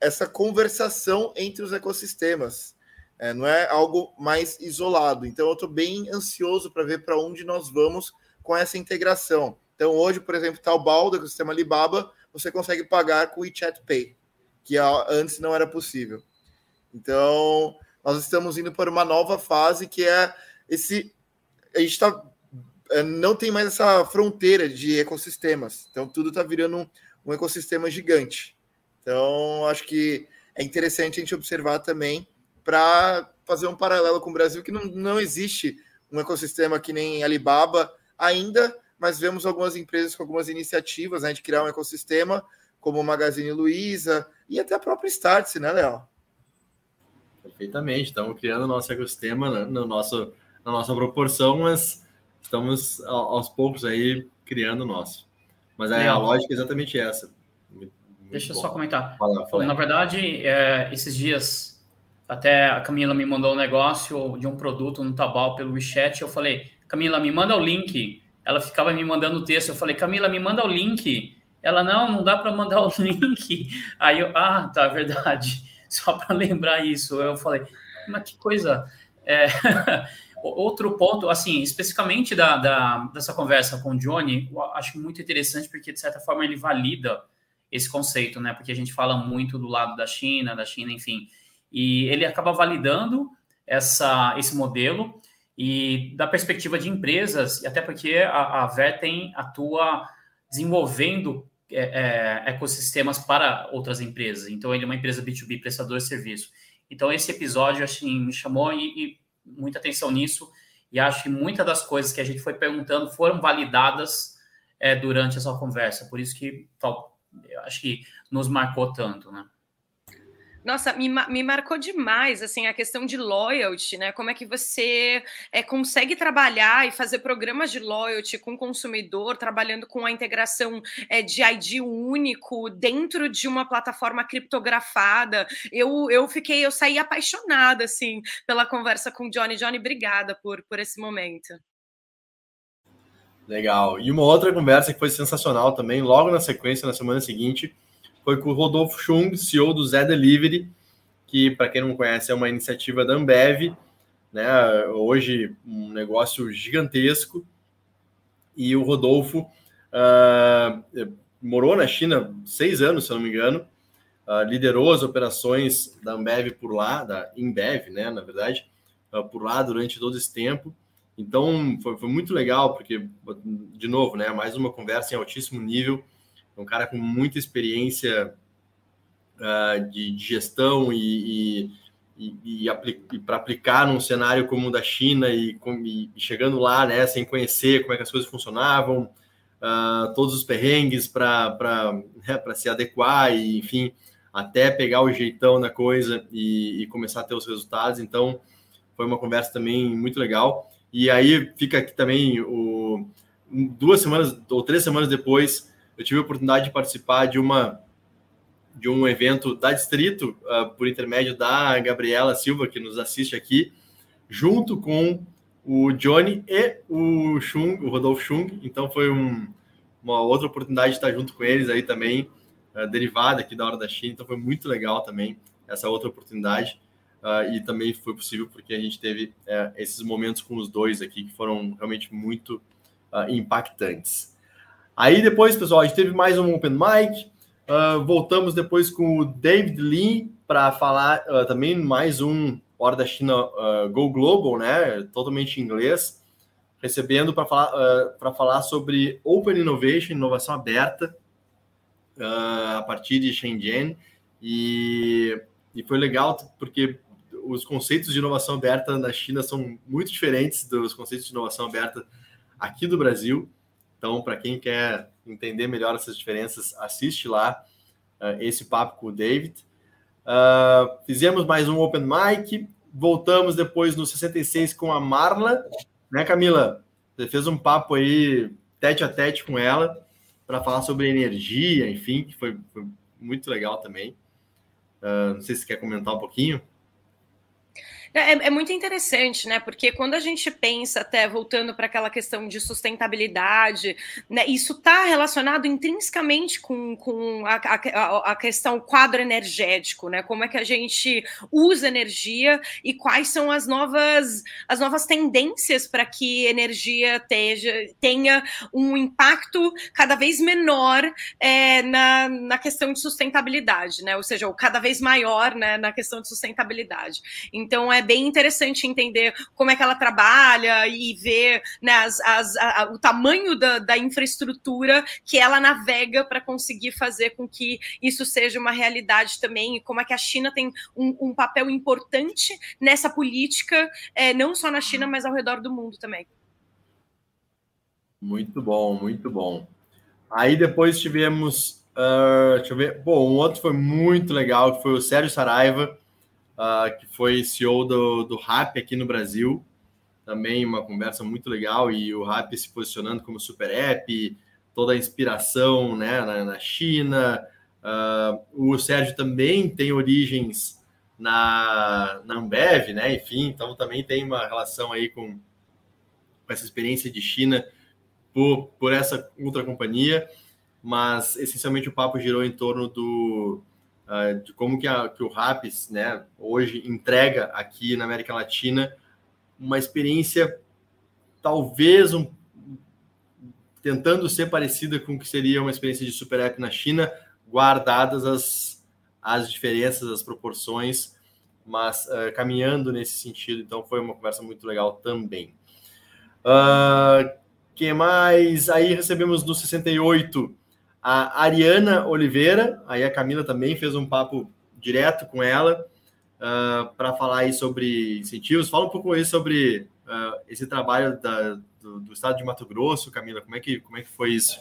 essa conversação entre os ecossistemas. É, não é algo mais isolado. Então, eu estou bem ansioso para ver para onde nós vamos com essa integração. Então, hoje, por exemplo, Taobao, do ecossistema Alibaba, você consegue pagar com o WeChat Pay, que antes não era possível. Então, nós estamos indo para uma nova fase que é esse. A gente está é, não tem mais essa fronteira de ecossistemas. Então, tudo está virando um, um, ecossistema gigante. Então, acho que é interessante a gente observar também para fazer um paralelo com o Brasil, que não, não existe um ecossistema que nem Alibaba ainda, mas vemos algumas empresas com algumas iniciativas né, de criar um ecossistema, como o Magazine Luiza e até a própria Startse, né, Léo? Perfeitamente, estamos criando o nosso ecossistema no nosso, na nossa proporção, mas estamos aos poucos aí criando o nosso. Mas a, a lógica é exatamente essa. Muito, muito Deixa bom. eu só comentar. Fala, fala Na verdade, é, esses dias, até a Camila me mandou um negócio de um produto no Tabal pelo WeChat. Eu falei, Camila, me manda o link. Ela ficava me mandando o texto. Eu falei, Camila, me manda o link. Ela, não, não dá para mandar o <laughs> link. Aí eu, ah, tá, verdade. <laughs> Só para lembrar isso. Eu falei, mas que coisa. É... <laughs> Outro ponto, assim, especificamente da, da, dessa conversa com o Johnny, eu acho muito interessante porque, de certa forma, ele valida esse conceito, né? Porque a gente fala muito do lado da China, da China, enfim. E ele acaba validando essa, esse modelo e da perspectiva de empresas, e até porque a, a Vertem atua desenvolvendo é, é, ecossistemas para outras empresas. Então, ele é uma empresa B2B, prestador de serviço. Então, esse episódio, assim, me chamou e, e muita atenção nisso e acho que muitas das coisas que a gente foi perguntando foram validadas é, durante essa conversa. Por isso que acho que nos marcou tanto, né? Nossa, me, me marcou demais, assim, a questão de loyalty, né? Como é que você é, consegue trabalhar e fazer programas de loyalty com o consumidor, trabalhando com a integração é, de ID único dentro de uma plataforma criptografada. Eu, eu fiquei, eu saí apaixonada, assim, pela conversa com o Johnny. Johnny, obrigada por, por esse momento. Legal. E uma outra conversa que foi sensacional também, logo na sequência, na semana seguinte, foi com o Rodolfo Chung, CEO do Zé Delivery, que, para quem não conhece, é uma iniciativa da Ambev, né? Hoje, um negócio gigantesco. E o Rodolfo uh, morou na China seis anos, se não me engano, uh, liderou as operações da Ambev por lá, da Imbev, né? Na verdade, uh, por lá durante todo esse tempo. Então, foi, foi muito legal, porque, de novo, né? Mais uma conversa em altíssimo nível um cara com muita experiência uh, de, de, gestão e, e, e, e para aplicar num cenário como o da China e, e, chegando lá, né, sem conhecer como é que as coisas funcionavam, uh, todos os perrengues para né, se adequar e, enfim, até pegar o jeitão na coisa e, começar a ter os resultados. Então, foi uma conversa também muito legal. E aí fica aqui também o duas semanas ou três semanas depois eu tive a oportunidade de participar de uma de um evento da Distrito, uh, por intermédio da Gabriela Silva, que nos assiste aqui, junto com o Johnny e o Chung, o Rodolfo Chung. Então foi um, uma outra oportunidade de estar junto com eles aí também, uh, derivada aqui da Hora da China. Então foi muito legal também essa outra oportunidade. Uh, e também foi possível porque a gente teve uh, esses momentos com os dois aqui que foram realmente muito impactantes. Aí depois, pessoal, a gente teve mais um Open Mic. Uh, voltamos depois com o David Lee para falar uh, também mais um Hora da China uh, Go Global, né? Totalmente em inglês, recebendo para falar, para falar sobre Open Innovation, inovação aberta, a partir de Shenzhen. E, e foi legal porque os conceitos de inovação aberta na China são muito diferentes dos conceitos de inovação aberta aqui do Brasil. Então, para quem quer entender melhor essas diferenças, assiste lá uh, esse papo com o David. Uh, fizemos mais um Open Mic. voltamos depois no 66 com a Marla, né, Camila? Você fez um papo aí tete a tete com ela para falar sobre energia, enfim, que foi, foi muito legal também. Uh, não sei se você quer comentar um pouquinho. É, é, muito interessante, né? Porque quando a gente pensa, até voltando para aquela questão de sustentabilidade, né, isso está relacionado intrinsecamente com, com a, a, a, questão quadro energético, né? Como é que a gente usa energia e quais são as novas, as novas tendências para que energia teja, tenha um impacto cada vez menor é, na, na questão de sustentabilidade, né? Ou seja, cada vez maior né, na questão de sustentabilidade. Então, é bem interessante entender como é que ela trabalha e ver né, as, as, a, o tamanho da, da infraestrutura que ela navega para conseguir fazer com que isso seja uma realidade também, e como é que a China tem um, um papel importante nessa política, é, não só na China, mas ao redor do mundo também. Muito bom, muito bom. Aí depois tivemos, uh, deixa eu ver, bom, um outro foi muito legal, que foi o Sérgio Saraiva, uh, que foi CEO do, do RAP aqui no Brasil. Também uma conversa muito legal e o RAP se posicionando como super app, toda a inspiração né, na, na China. Uh, o Sérgio também tem origens na, na Ambev, né? Enfim, então também tem uma relação aí com, com essa experiência de China por, por essa outra companhia, mas essencialmente o papo girou em torno do, uh, de como que, a, que o Raps, né, hoje entrega aqui na América Latina uma experiência talvez um, tentando ser parecida com o que seria uma experiência de super app na China, guardadas as, as diferenças, as proporções, mas uh, caminhando nesse sentido. Então foi uma conversa muito legal também. Uh, que mais? Aí recebemos no 68 a Ariana Oliveira, aí a Camila também fez um papo direto com ela uh, ah, para falar aí sobre incentivos. Fala um pouco aí sobre uh, esse trabalho da, do, do, estado de Mato Grosso, Camila. Como é que, como é que foi isso?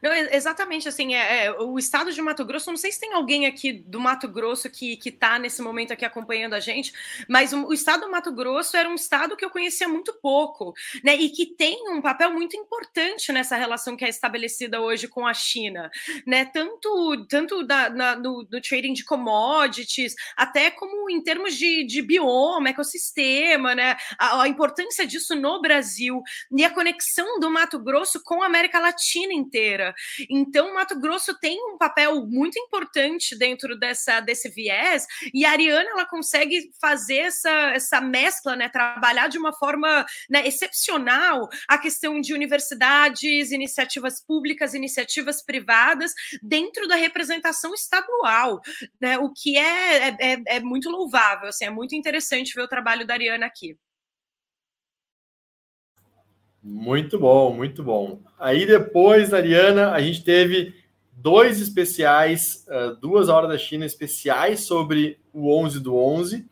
Não, exatamente, assim, é, é, o estado de Mato Grosso, não sei se tem alguém aqui do Mato Grosso que está nesse momento aqui acompanhando a gente, mas o, o, estado do Mato Grosso era um estado que eu conhecia muito pouco, né, e que tem um papel muito importante nessa relação que é estabelecida hoje com a China, né, tanto, tanto da, na, no, no trading de commodities, até como em termos de, de bioma, ecossistema, né, a, a importância disso no Brasil, e a conexão do Mato Grosso com a América Latina inteira, então, Mato Grosso tem um papel muito importante dentro dessa, desse viés, e a Ariana ela consegue fazer essa, essa mescla, né, trabalhar de uma forma né, excepcional a questão de universidades, iniciativas públicas, iniciativas privadas dentro da representação estadual, né, o que é, é, é, é muito louvável, assim, é muito interessante ver o trabalho da Ariana aqui. Muito bom, muito bom. Aí depois, Ariana, a gente teve dois especiais, uh, duas horas da China especiais sobre o 11 do 11,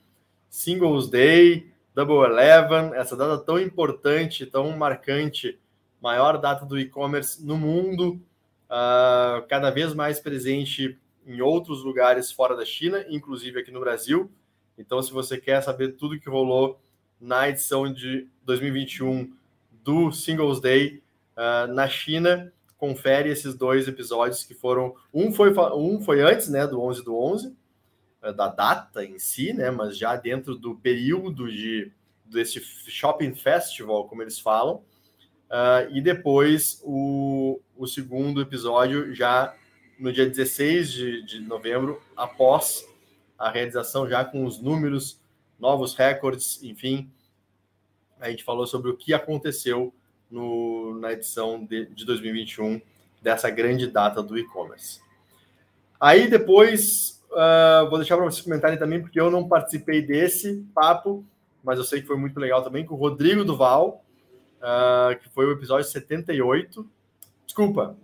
Singles Day, Double Eleven, essa data tão importante, tão marcante, maior data do e-commerce no mundo, uh, cada vez mais presente em outros lugares fora da China, inclusive aqui no Brasil. Então, se você quer saber tudo que rolou na edição de 2021 do Singles Day uh, na China. Confere esses dois episódios que foram. Um foi, um foi antes né, do 11 do 11, uh, da data em si, né, mas já dentro do período de, desse Shopping Festival, como eles falam. Uh, e depois o, o segundo episódio, já no dia 16 de, de novembro, após a realização, já com os números, novos recordes, enfim, a gente falou sobre o que aconteceu no, na edição de, de 2021 dessa grande data do e-commerce. Aí depois, uh, vou deixar para vocês comentarem também, porque eu não participei desse papo, mas eu sei que foi muito legal também, com o Rodrigo Duval, uh, que foi o episódio 78. Desculpa,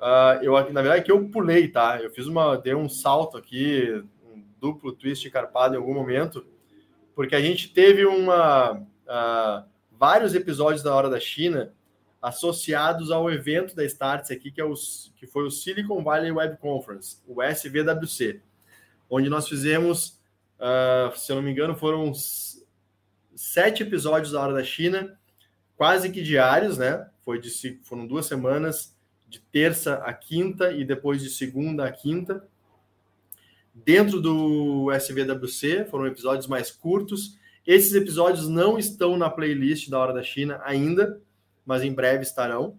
uh, eu, na verdade, que eu pulei, tá? Eu fiz uma, dei um salto aqui, um duplo twist carpado em algum momento, porque a gente teve uma uh, vários episódios da Hora da China associados ao evento da Starts aqui, que, é o, que foi o Silicon Valley Web Conference, o SVWC, onde nós fizemos Uh, se eu não me engano, foram sete episódios da Hora da China, quase que diários, né? Foi de, foram duas semanas, de terça a quinta e depois de segunda a quinta. Dentro do SVWC, foram episódios mais curtos. Esses episódios não estão na playlist da Hora da China ainda, mas em breve estarão.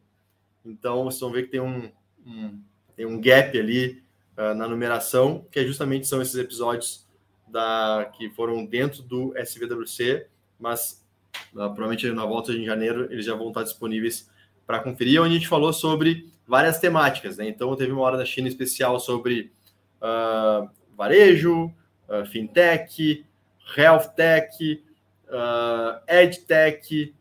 Então, vocês vão ver que tem um, um tem um gap ali uh, na numeração, que é justamente são esses episódios da, que foram dentro do SVWC, mas uh, provavelmente na volta de janeiro eles já vão estar disponíveis para conferir, onde a gente falou sobre várias temáticas. Né? Então, teve uma hora da China especial sobre uh, varejo, fintech, health tech, uh, edtech,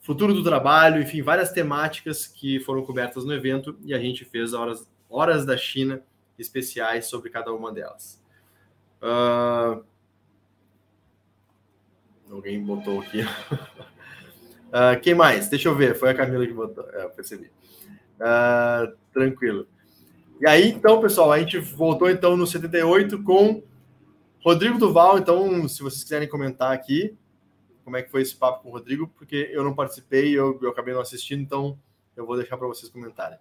futuro do trabalho, enfim, várias temáticas que foram cobertas no evento e a gente fez horas, horas da China especiais sobre cada uma delas. Uh, alguém botou aqui. uh, <laughs> quem mais? Deixa eu ver. Foi a Camila que botou. É, eu percebi. Uh, tranquilo. E aí, então, pessoal, a gente voltou então no 78 com Rodrigo Duval. Então, se vocês quiserem comentar aqui, como é que foi esse papo com o Rodrigo, porque eu não participei, eu, eu acabei não assistindo, então eu vou deixar para vocês comentarem.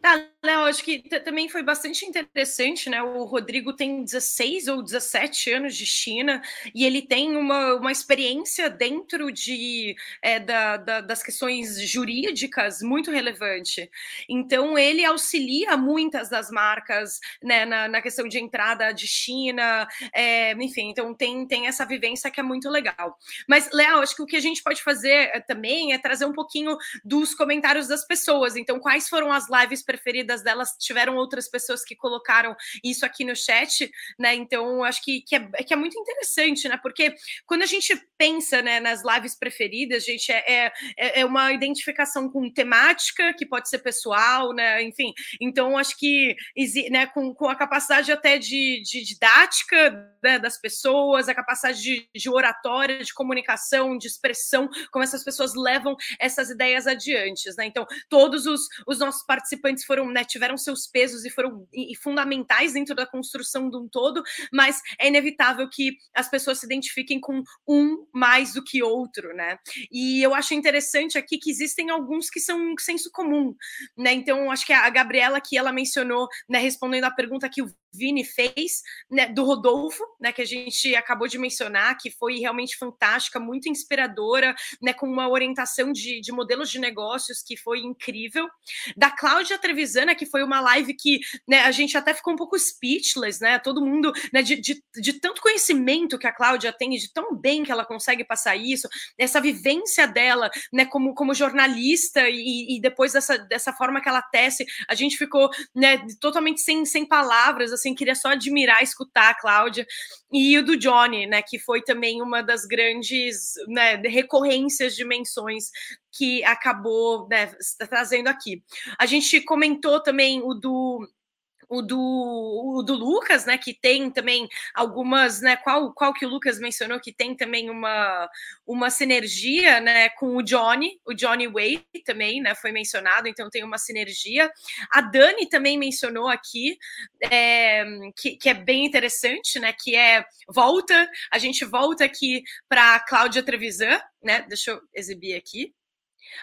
Tá, Léo, acho que também foi bastante interessante, né? O Rodrigo tem 16 ou 17 anos de China e ele tem uma, uma experiência dentro de, é, da, da, das questões jurídicas muito relevante. Então, ele auxilia muitas das marcas né, na, na questão de entrada de China, é, enfim, então tem, tem essa vivência que é muito legal. Mas, Léo, acho que o que a gente pode fazer é, também é trazer um pouquinho dos comentários das pessoas. Então, quais foram as lives preferidas delas, tiveram outras pessoas que colocaram isso aqui no chat, né? Então, acho que, que, é, que é muito interessante, né? Porque quando a gente pensa né, nas lives preferidas, gente, é, é, é uma identificação com temática, que pode ser pessoal, né? Enfim, então acho que né, com, com a capacidade até de, de didática né, das pessoas, a capacidade de, de oratória, de comunicação, de expressão, como essas pessoas levam essas ideias adiante, né? Então, todos os, os nossos participantes foram, né, tiveram seus pesos e foram e, e fundamentais dentro da construção de um todo, mas é inevitável que as pessoas se identifiquem com um mais do que outro, né? E eu acho interessante aqui que existem alguns que são um senso comum, né? Então, acho que a Gabriela que ela mencionou, né, respondendo a pergunta que o Vini fez, né, do Rodolfo, né, que a gente acabou de mencionar, que foi realmente fantástica, muito inspiradora, né, com uma orientação de, de modelos de negócios que foi incrível. Da Cláudia Trevisana, que foi uma live que né, a gente até ficou um pouco speechless, né, todo mundo, né, de, de, de tanto conhecimento que a Cláudia tem, de tão bem que ela consegue passar isso, essa vivência dela, né, como, como jornalista e, e depois dessa, dessa forma que ela tece, a gente ficou, né, totalmente sem, sem palavras, assim, queria só admirar, escutar a Cláudia. E o do Johnny, né, que foi também uma das grandes né, recorrências de menções que acabou né, trazendo aqui. A gente comentou também o do o do, o do Lucas, né, que tem também algumas, né, qual, qual que o Lucas mencionou, que tem também uma, uma sinergia, né, com o Johnny, o Johnny Way também, né, foi mencionado, então tem uma sinergia. A Dani também mencionou aqui, é, que, que é bem interessante, né, que é, volta, a gente volta aqui para Cláudia Trevisan, né, deixa eu exibir aqui,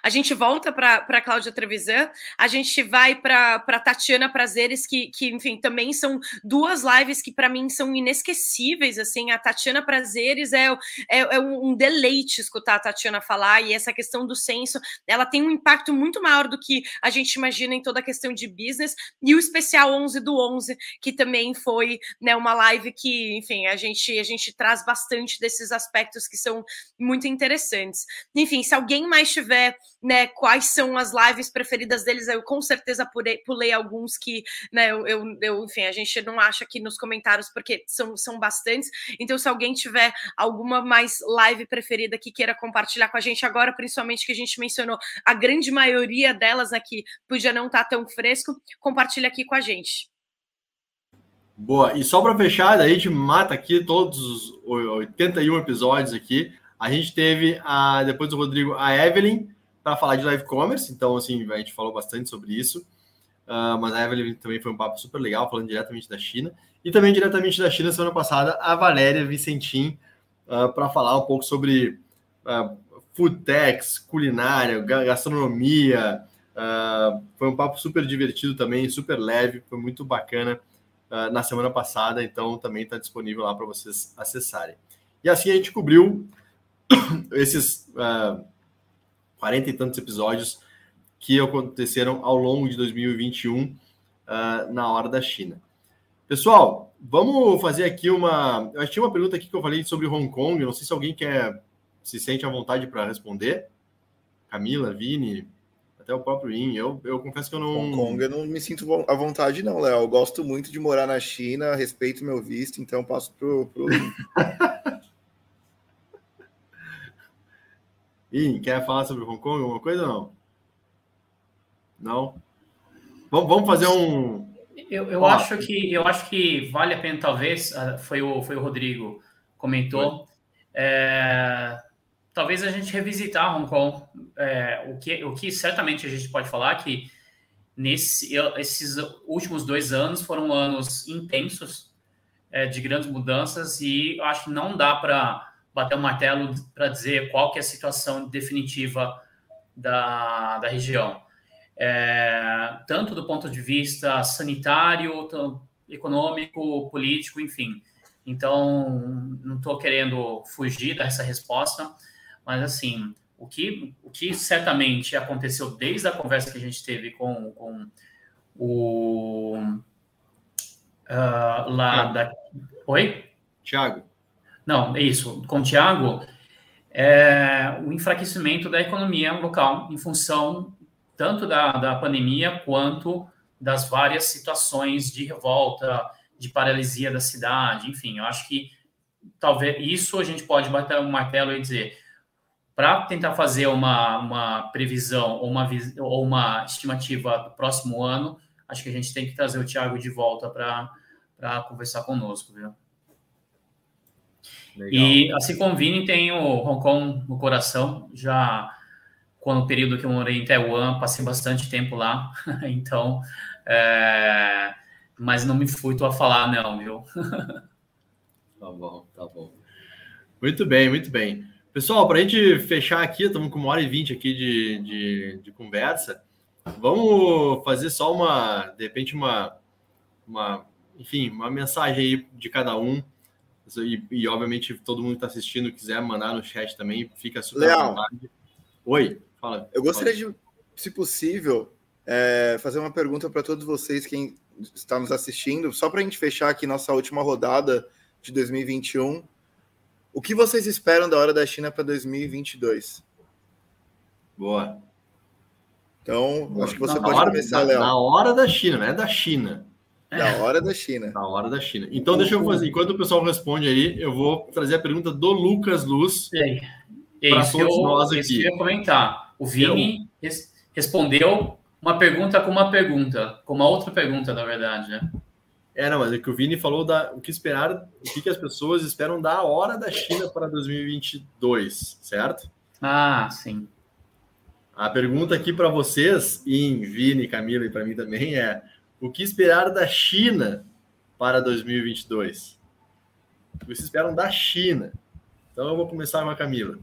a gente volta para Cláudia Trevisan, a gente vai para Tatiana Prazeres, que, que, enfim, também são duas lives que para mim são inesquecíveis. Assim, a Tatiana Prazeres é, é, é, um deleite escutar a Tatiana falar, e essa questão do senso ela tem um impacto muito maior do que a gente imagina em toda a questão de business. E o especial 11 do 11, que também foi né, uma live que, enfim, a gente, a gente traz bastante desses aspectos que são muito interessantes. Enfim, se alguém mais tiver né, quais são as lives preferidas deles. Eu com certeza pulei, pulei alguns que, né, eu, eu, eu, enfim, a gente não acha aqui nos comentários, porque são, são bastantes. Então, se alguém tiver alguma mais live preferida que queira compartilhar com a gente agora, principalmente que a gente mencionou, a grande maioria delas aqui podia não estar tá tão fresco, compartilha aqui com a gente. Boa, e só para fechar, a gente mata aqui todos os 81 episódios aqui. A gente teve, a, depois do Rodrigo, a Evelyn, para falar de live commerce, então assim, a gente falou bastante sobre isso. uh, mas a Evelyn também foi um papo super legal, falando diretamente da China. E também diretamente da China, semana passada, a Valéria Vicentim, uh, para falar um pouco sobre uh, food techs, culinária, gastronomia. Uh, foi um papo super divertido também, super leve, foi muito bacana na semana passada, então também está disponível lá para vocês acessarem. E assim a gente cobriu <coughs> esses 40 e tantos episódios que aconteceram ao longo de 2021 uh, na hora da China. Pessoal, vamos fazer aqui uma. Eu tinha uma pergunta aqui que eu falei sobre Hong Kong. Não sei se alguém quer se sente à vontade para responder. Camila, Vini, até o próprio In. Eu, eu confesso que eu não. Hong Kong eu não me sinto à vontade, não, Léo. Eu gosto muito de morar na China, respeito meu visto, então passo pro, pro <laughs> In. quer falar sobre Hong Kong alguma coisa ou não? Não? Vamos, vamos fazer um. Eu, eu acho que eu acho que vale a pena, talvez, ah, foi o, foi o Rodrigo comentou. É, talvez a gente revisitar Hong Kong. É, o, que, o que certamente a gente pode falar que nesse, esses últimos dois anos foram anos intensos é, de grandes mudanças e acho que não dá para bater o um martelo para dizer qual que é a situação definitiva da, da região. É, tanto do ponto de vista sanitário, econômico, político, enfim. Então, não estou querendo fugir dessa resposta, mas, assim, o que, o que certamente aconteceu desde a conversa que a gente teve com, com o. Uh, lá da. Oi? Tiago. Não, é isso. Com o Tiago, é o enfraquecimento da economia local em função tanto da, da pandemia quanto das várias situações de revolta, de paralisia da cidade, enfim, eu acho que talvez isso a gente pode bater um martelo e dizer para tentar fazer uma, uma previsão ou uma, ou uma estimativa do próximo ano, acho que a gente tem que trazer o Thiago de volta para conversar conosco, viu? Legal. E assim como Vini, tem o Hong Kong no coração, já quando o período que eu morei em Taiwan, passei bastante tempo lá, <laughs> então, é, mas não me fui a falar não, viu? <laughs> tá bom, tá bom. Muito bem, muito bem. Pessoal, para a gente fechar aqui, estamos com uma hora e vinte aqui de, de, de, conversa. Vamos fazer só uma, de repente, uma, uma, enfim, uma mensagem aí de cada um. E, e obviamente, todo mundo que está assistindo quiser mandar no chat também, fica super Leal, vontade. Oi, fala. Eu gostaria fala. de, se possível, é, fazer uma pergunta para todos vocês, quem está nos assistindo, só para a gente fechar aqui nossa última rodada de 2021 o que vocês esperam da hora da China para 2022? Boa. Então, Boa. acho que você na pode hora, começar, Léo. Na hora da China, não é da China. Na hora da China. Na hora da China. Então, deixa eu fazer. Enquanto o pessoal responde aí, eu vou trazer a pergunta do Lucas Luz para todos eu, nós aqui. Eu ia comentar. O Vini eu... respondeu uma pergunta com uma pergunta, com uma outra pergunta, na verdade, né? É, não, mas é que o Vini falou da, o que esperar, o que, que as pessoas esperam da hora da China para 2022, certo? Ah, sim. A pergunta aqui para vocês, em Vini, Camila e para mim também é: o que esperar da China para 2022? O que vocês esperam da China? Então eu vou começar com a Camila.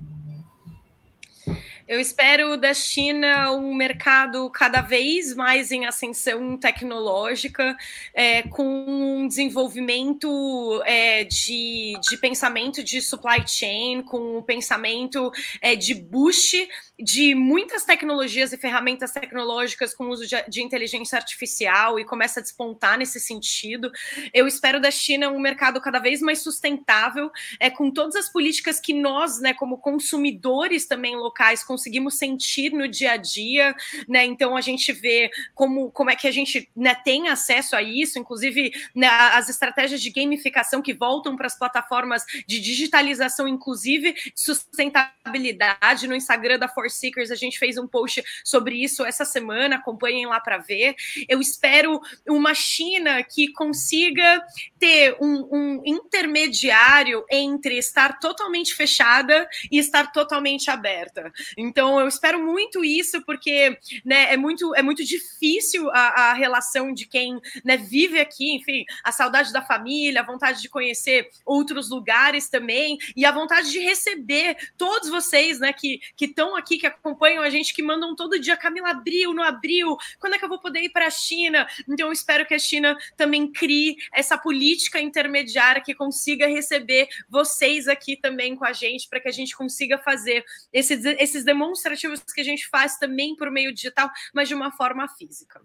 Eu espero da China um mercado cada vez mais em ascensão tecnológica, é, com um desenvolvimento é, de, de pensamento de supply chain, com o pensamento é, de boost de muitas tecnologias e ferramentas tecnológicas com uso de, de, inteligência artificial e começa a despontar nesse sentido. Eu espero da China um mercado cada vez mais sustentável, é, com todas as políticas que nós, né, como consumidores também locais, conseguimos sentir no dia a dia, né? Então a gente vê como, como é que a gente né, tem acesso a isso, inclusive né, as estratégias de gamificação que voltam para as plataformas de digitalização, inclusive sustentabilidade no Instagram da For Seekers, a gente fez um post sobre isso essa semana, acompanhem lá para ver. Eu espero uma China que consiga ter um, um intermediário entre estar totalmente fechada e estar totalmente aberta. Então eu espero muito isso, porque né, é, muito, é muito difícil a, a relação de quem né, vive aqui, enfim, a saudade da família, a vontade de conhecer outros lugares também, e a vontade de receber todos vocês né, que estão aqui, que acompanham a gente, que mandam todo dia, Camila, abriu, não abriu, quando é que eu vou poder ir para a China? Então eu espero que a China também crie essa política intermediária que consiga receber vocês aqui também com a gente, para que a gente consiga fazer esses, esses demonstrativos que a gente faz também por meio digital, mas de uma forma física.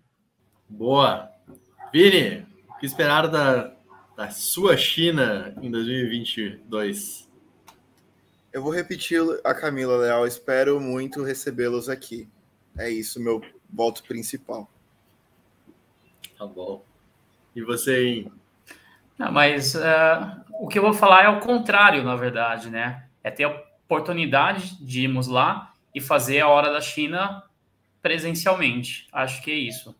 Boa. Vini, o que esperar da, da sua China em 2022? Eu vou repetir a Camila Leal. Espero muito recebê-los aqui. É isso, meu voto principal. Tá bom. E você, hein? Não, mas uh, o que eu vou falar é o contrário, na verdade, né? É ter a oportunidade de irmos lá e fazer a hora da China presencialmente. Acho que é isso.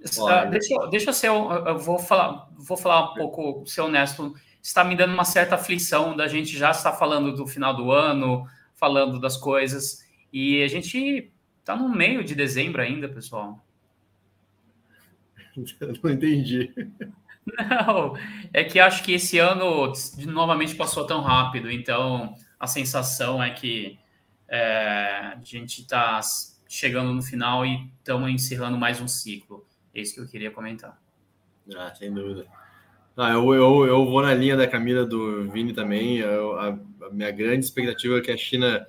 Uh, deixa, deixa eu ser, eu vou falar, vou falar um pouco, ser honesto. Está me dando uma certa aflição da gente já estar falando do final do ano, falando das coisas, e a gente está no meio de dezembro ainda, pessoal. <laughs> Eu não entendi. Não, é que acho que esse ano novamente passou tão rápido, então a sensação é que é, a gente está chegando no final e estamos encerrando mais um ciclo. É isso que eu queria comentar. Ah, sem dúvida. Ah, eu, eu, eu vou na linha da Camila do Vini também. Eu, a, a, minha grande expectativa é que a China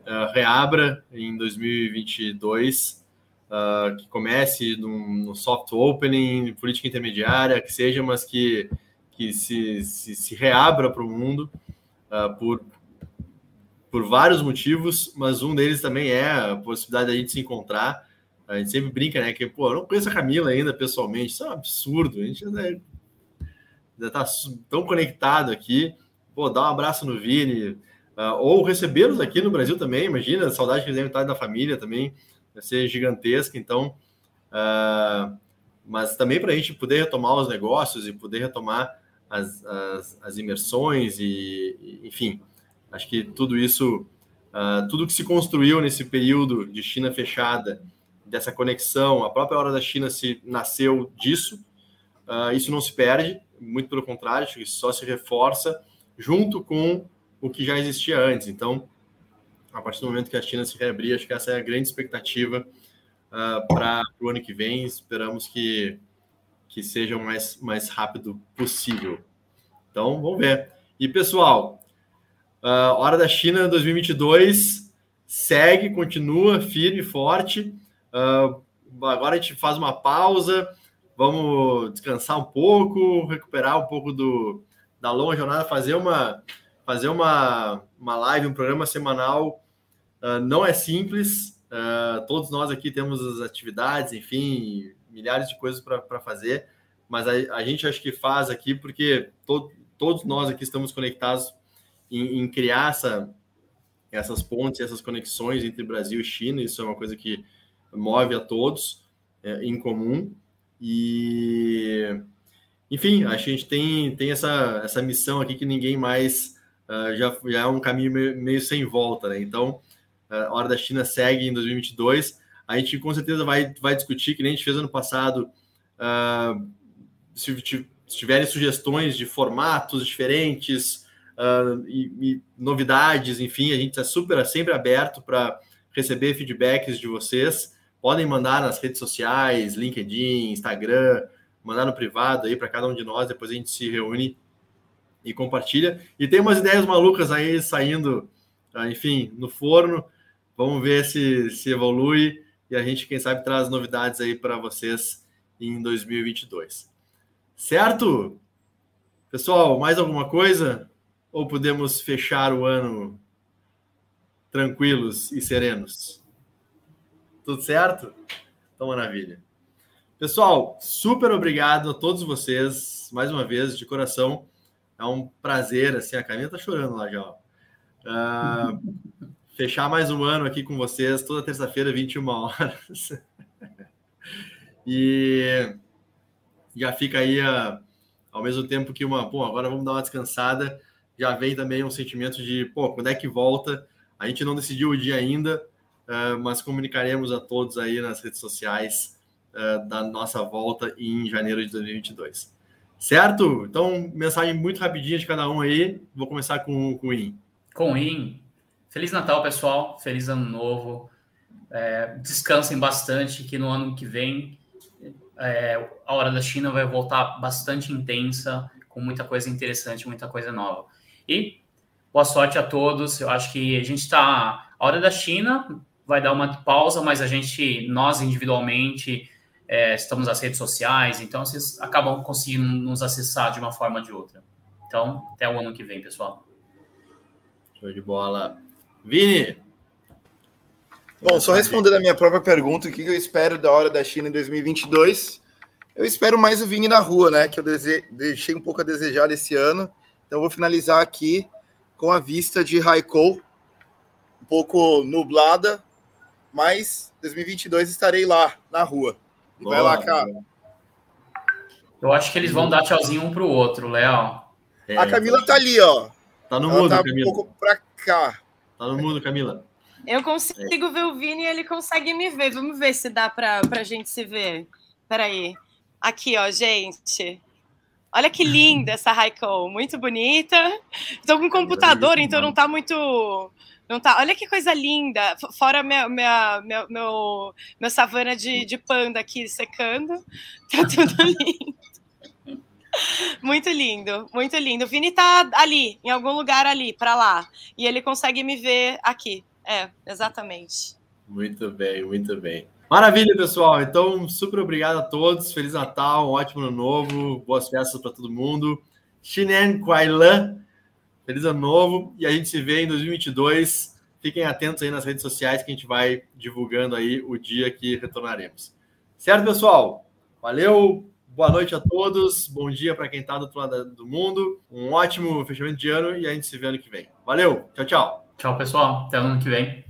uh, reabra em 2022 uh, que comece no, no, soft opening, política intermediária, que seja, mas que, que se, se, se reabra para o mundo uh, por, por vários motivos, mas um deles também é a possibilidade da gente se encontrar. A gente sempre brinca, né? Que, pô, eu não conheço a Camila ainda pessoalmente, isso é um absurdo. A gente ainda, ainda tá tão conectado aqui. Pô, dá um abraço no Vini, uh, ou recebê-los aqui no Brasil também. Imagina, a saudade que eles devem estar da família também vai ser gigantesca. Então, uh, mas também para a gente poder retomar os negócios e poder retomar as, as, as imersões e, e, enfim, acho que tudo isso, uh, tudo que se construiu nesse período de China fechada, dessa conexão, a própria hora da China se nasceu disso. Uh, isso não se perde, muito pelo contrário, acho que só se reforça junto com o que já existia antes. Então, a partir do momento que a China se reabrir, acho que essa é a grande expectativa uh, ah, para o ano que vem. Esperamos que, que seja o mais, mais rápido possível. Então, vamos ver. E, pessoal, uh, Hora da China 2022 segue, continua firme e forte. Uh, agora a gente faz uma pausa, vamos descansar um pouco, recuperar um pouco do, da longa jornada, fazer uma fazer uma, uma live, um programa semanal. Uh, não é simples, uh, todos nós aqui temos as atividades, enfim, milhares de coisas para fazer, mas a, a, gente acho que faz aqui porque to, todos nós aqui estamos conectados em, em, criar essa, essas pontes, essas conexões entre Brasil e China, isso é uma coisa que move a todos é, em comum. E, enfim, acho que a gente tem, tem essa, essa missão aqui que ninguém mais uh, já, já é um caminho meio, meio sem volta, né? Então, a hora da China segue em 2022. A gente com certeza vai, vai discutir, que nem a gente fez ano passado, uh, se, se, tiverem sugestões de formatos diferentes uh, e, e, novidades, enfim, a gente está super sempre aberto para receber feedbacks de vocês. Podem mandar nas redes sociais, LinkedIn, Instagram, mandar no privado aí para cada um de nós, depois a gente se reúne e compartilha. E tem umas ideias malucas aí saindo, ah, enfim, no forno. Vamos ver se, se evolui e a gente, quem sabe, traz novidades aí para vocês em 2022. Certo? Pessoal, mais alguma coisa? Ou podemos fechar o ano tranquilos e serenos? Tudo certo? Então, maravilha. Pessoal, super obrigado a todos vocês, mais uma vez, de coração. É um prazer, assim, a Camila tá chorando lá já. Uh, fechar mais um ano aqui com vocês, toda terça-feira, 21 horas. <laughs> e já fica aí, a, ao mesmo tempo que uma, pô, agora vamos dar uma descansada, já vem também um sentimento de, pô, quando é que volta? A gente não decidiu o dia ainda, uh, mas comunicaremos a todos aí nas redes sociais uh, da nossa volta em janeiro de 2022. Certo? Então, mensagem muito rapidinha de cada um aí. Vou começar com, com o In. Com o In. Feliz Natal, pessoal. Feliz Ano Novo. É, descansem bastante, que no ano que vem é, a Hora da China vai voltar bastante intensa, com muita coisa interessante, muita coisa nova. E boa sorte a todos. Eu acho que a gente está. A Hora da China vai dar uma pausa, mas a gente, nós individualmente, é, estamos nas redes sociais, então vocês acabam conseguindo nos acessar de uma forma ou de outra. Então, até o ano que vem, pessoal. Show de bola. Vini! Bom, só respondendo a minha própria pergunta, o que eu espero da hora da China em 2022? Eu espero mais o Vini na rua, né? Que eu dese... deixei um pouco a desejar esse ano. Então, vou finalizar aqui com a vista de Raikou, um pouco nublada, mas 2022 estarei lá, na rua. E vai lá, cara. Eu acho que eles vão dar tchauzinho um pro outro, Léo. É, a Camila tá ali, ó. Tá no mundo, tá Camila. um pouco pra cá. Tá no mundo, Camila. Eu consigo é. ver o Vini e ele consegue me ver. Vamos ver se dá pra, pra gente se ver. Peraí. Aqui, ó, gente. Olha que linda essa Raikkonen, muito bonita. Estou com um computador, então não tá muito. Não tá. Olha que coisa linda. Fora minha, minha, minha, meu, meu savana de, de panda aqui secando. <laughs> Tá tudo lindo. Muito lindo, muito lindo. O Vini tá ali, em algum lugar ali, para lá. E ele consegue me ver aqui. É, exatamente. Muito bem, muito bem. Maravilha, pessoal. Então, super obrigado a todos. Feliz Natal, um ótimo ano novo, boas festas para todo mundo. Xinen Kuailan, feliz ano novo e a gente se vê em 2022. Fiquem atentos aí nas redes sociais que a gente vai divulgando aí o dia que retornaremos. Certo, pessoal? Valeu, boa noite a todos, bom dia para quem está do outro lado do mundo, um ótimo fechamento de ano e a gente se vê ano que vem. Valeu, tchau, tchau. Tchau, pessoal. Até ano que vem.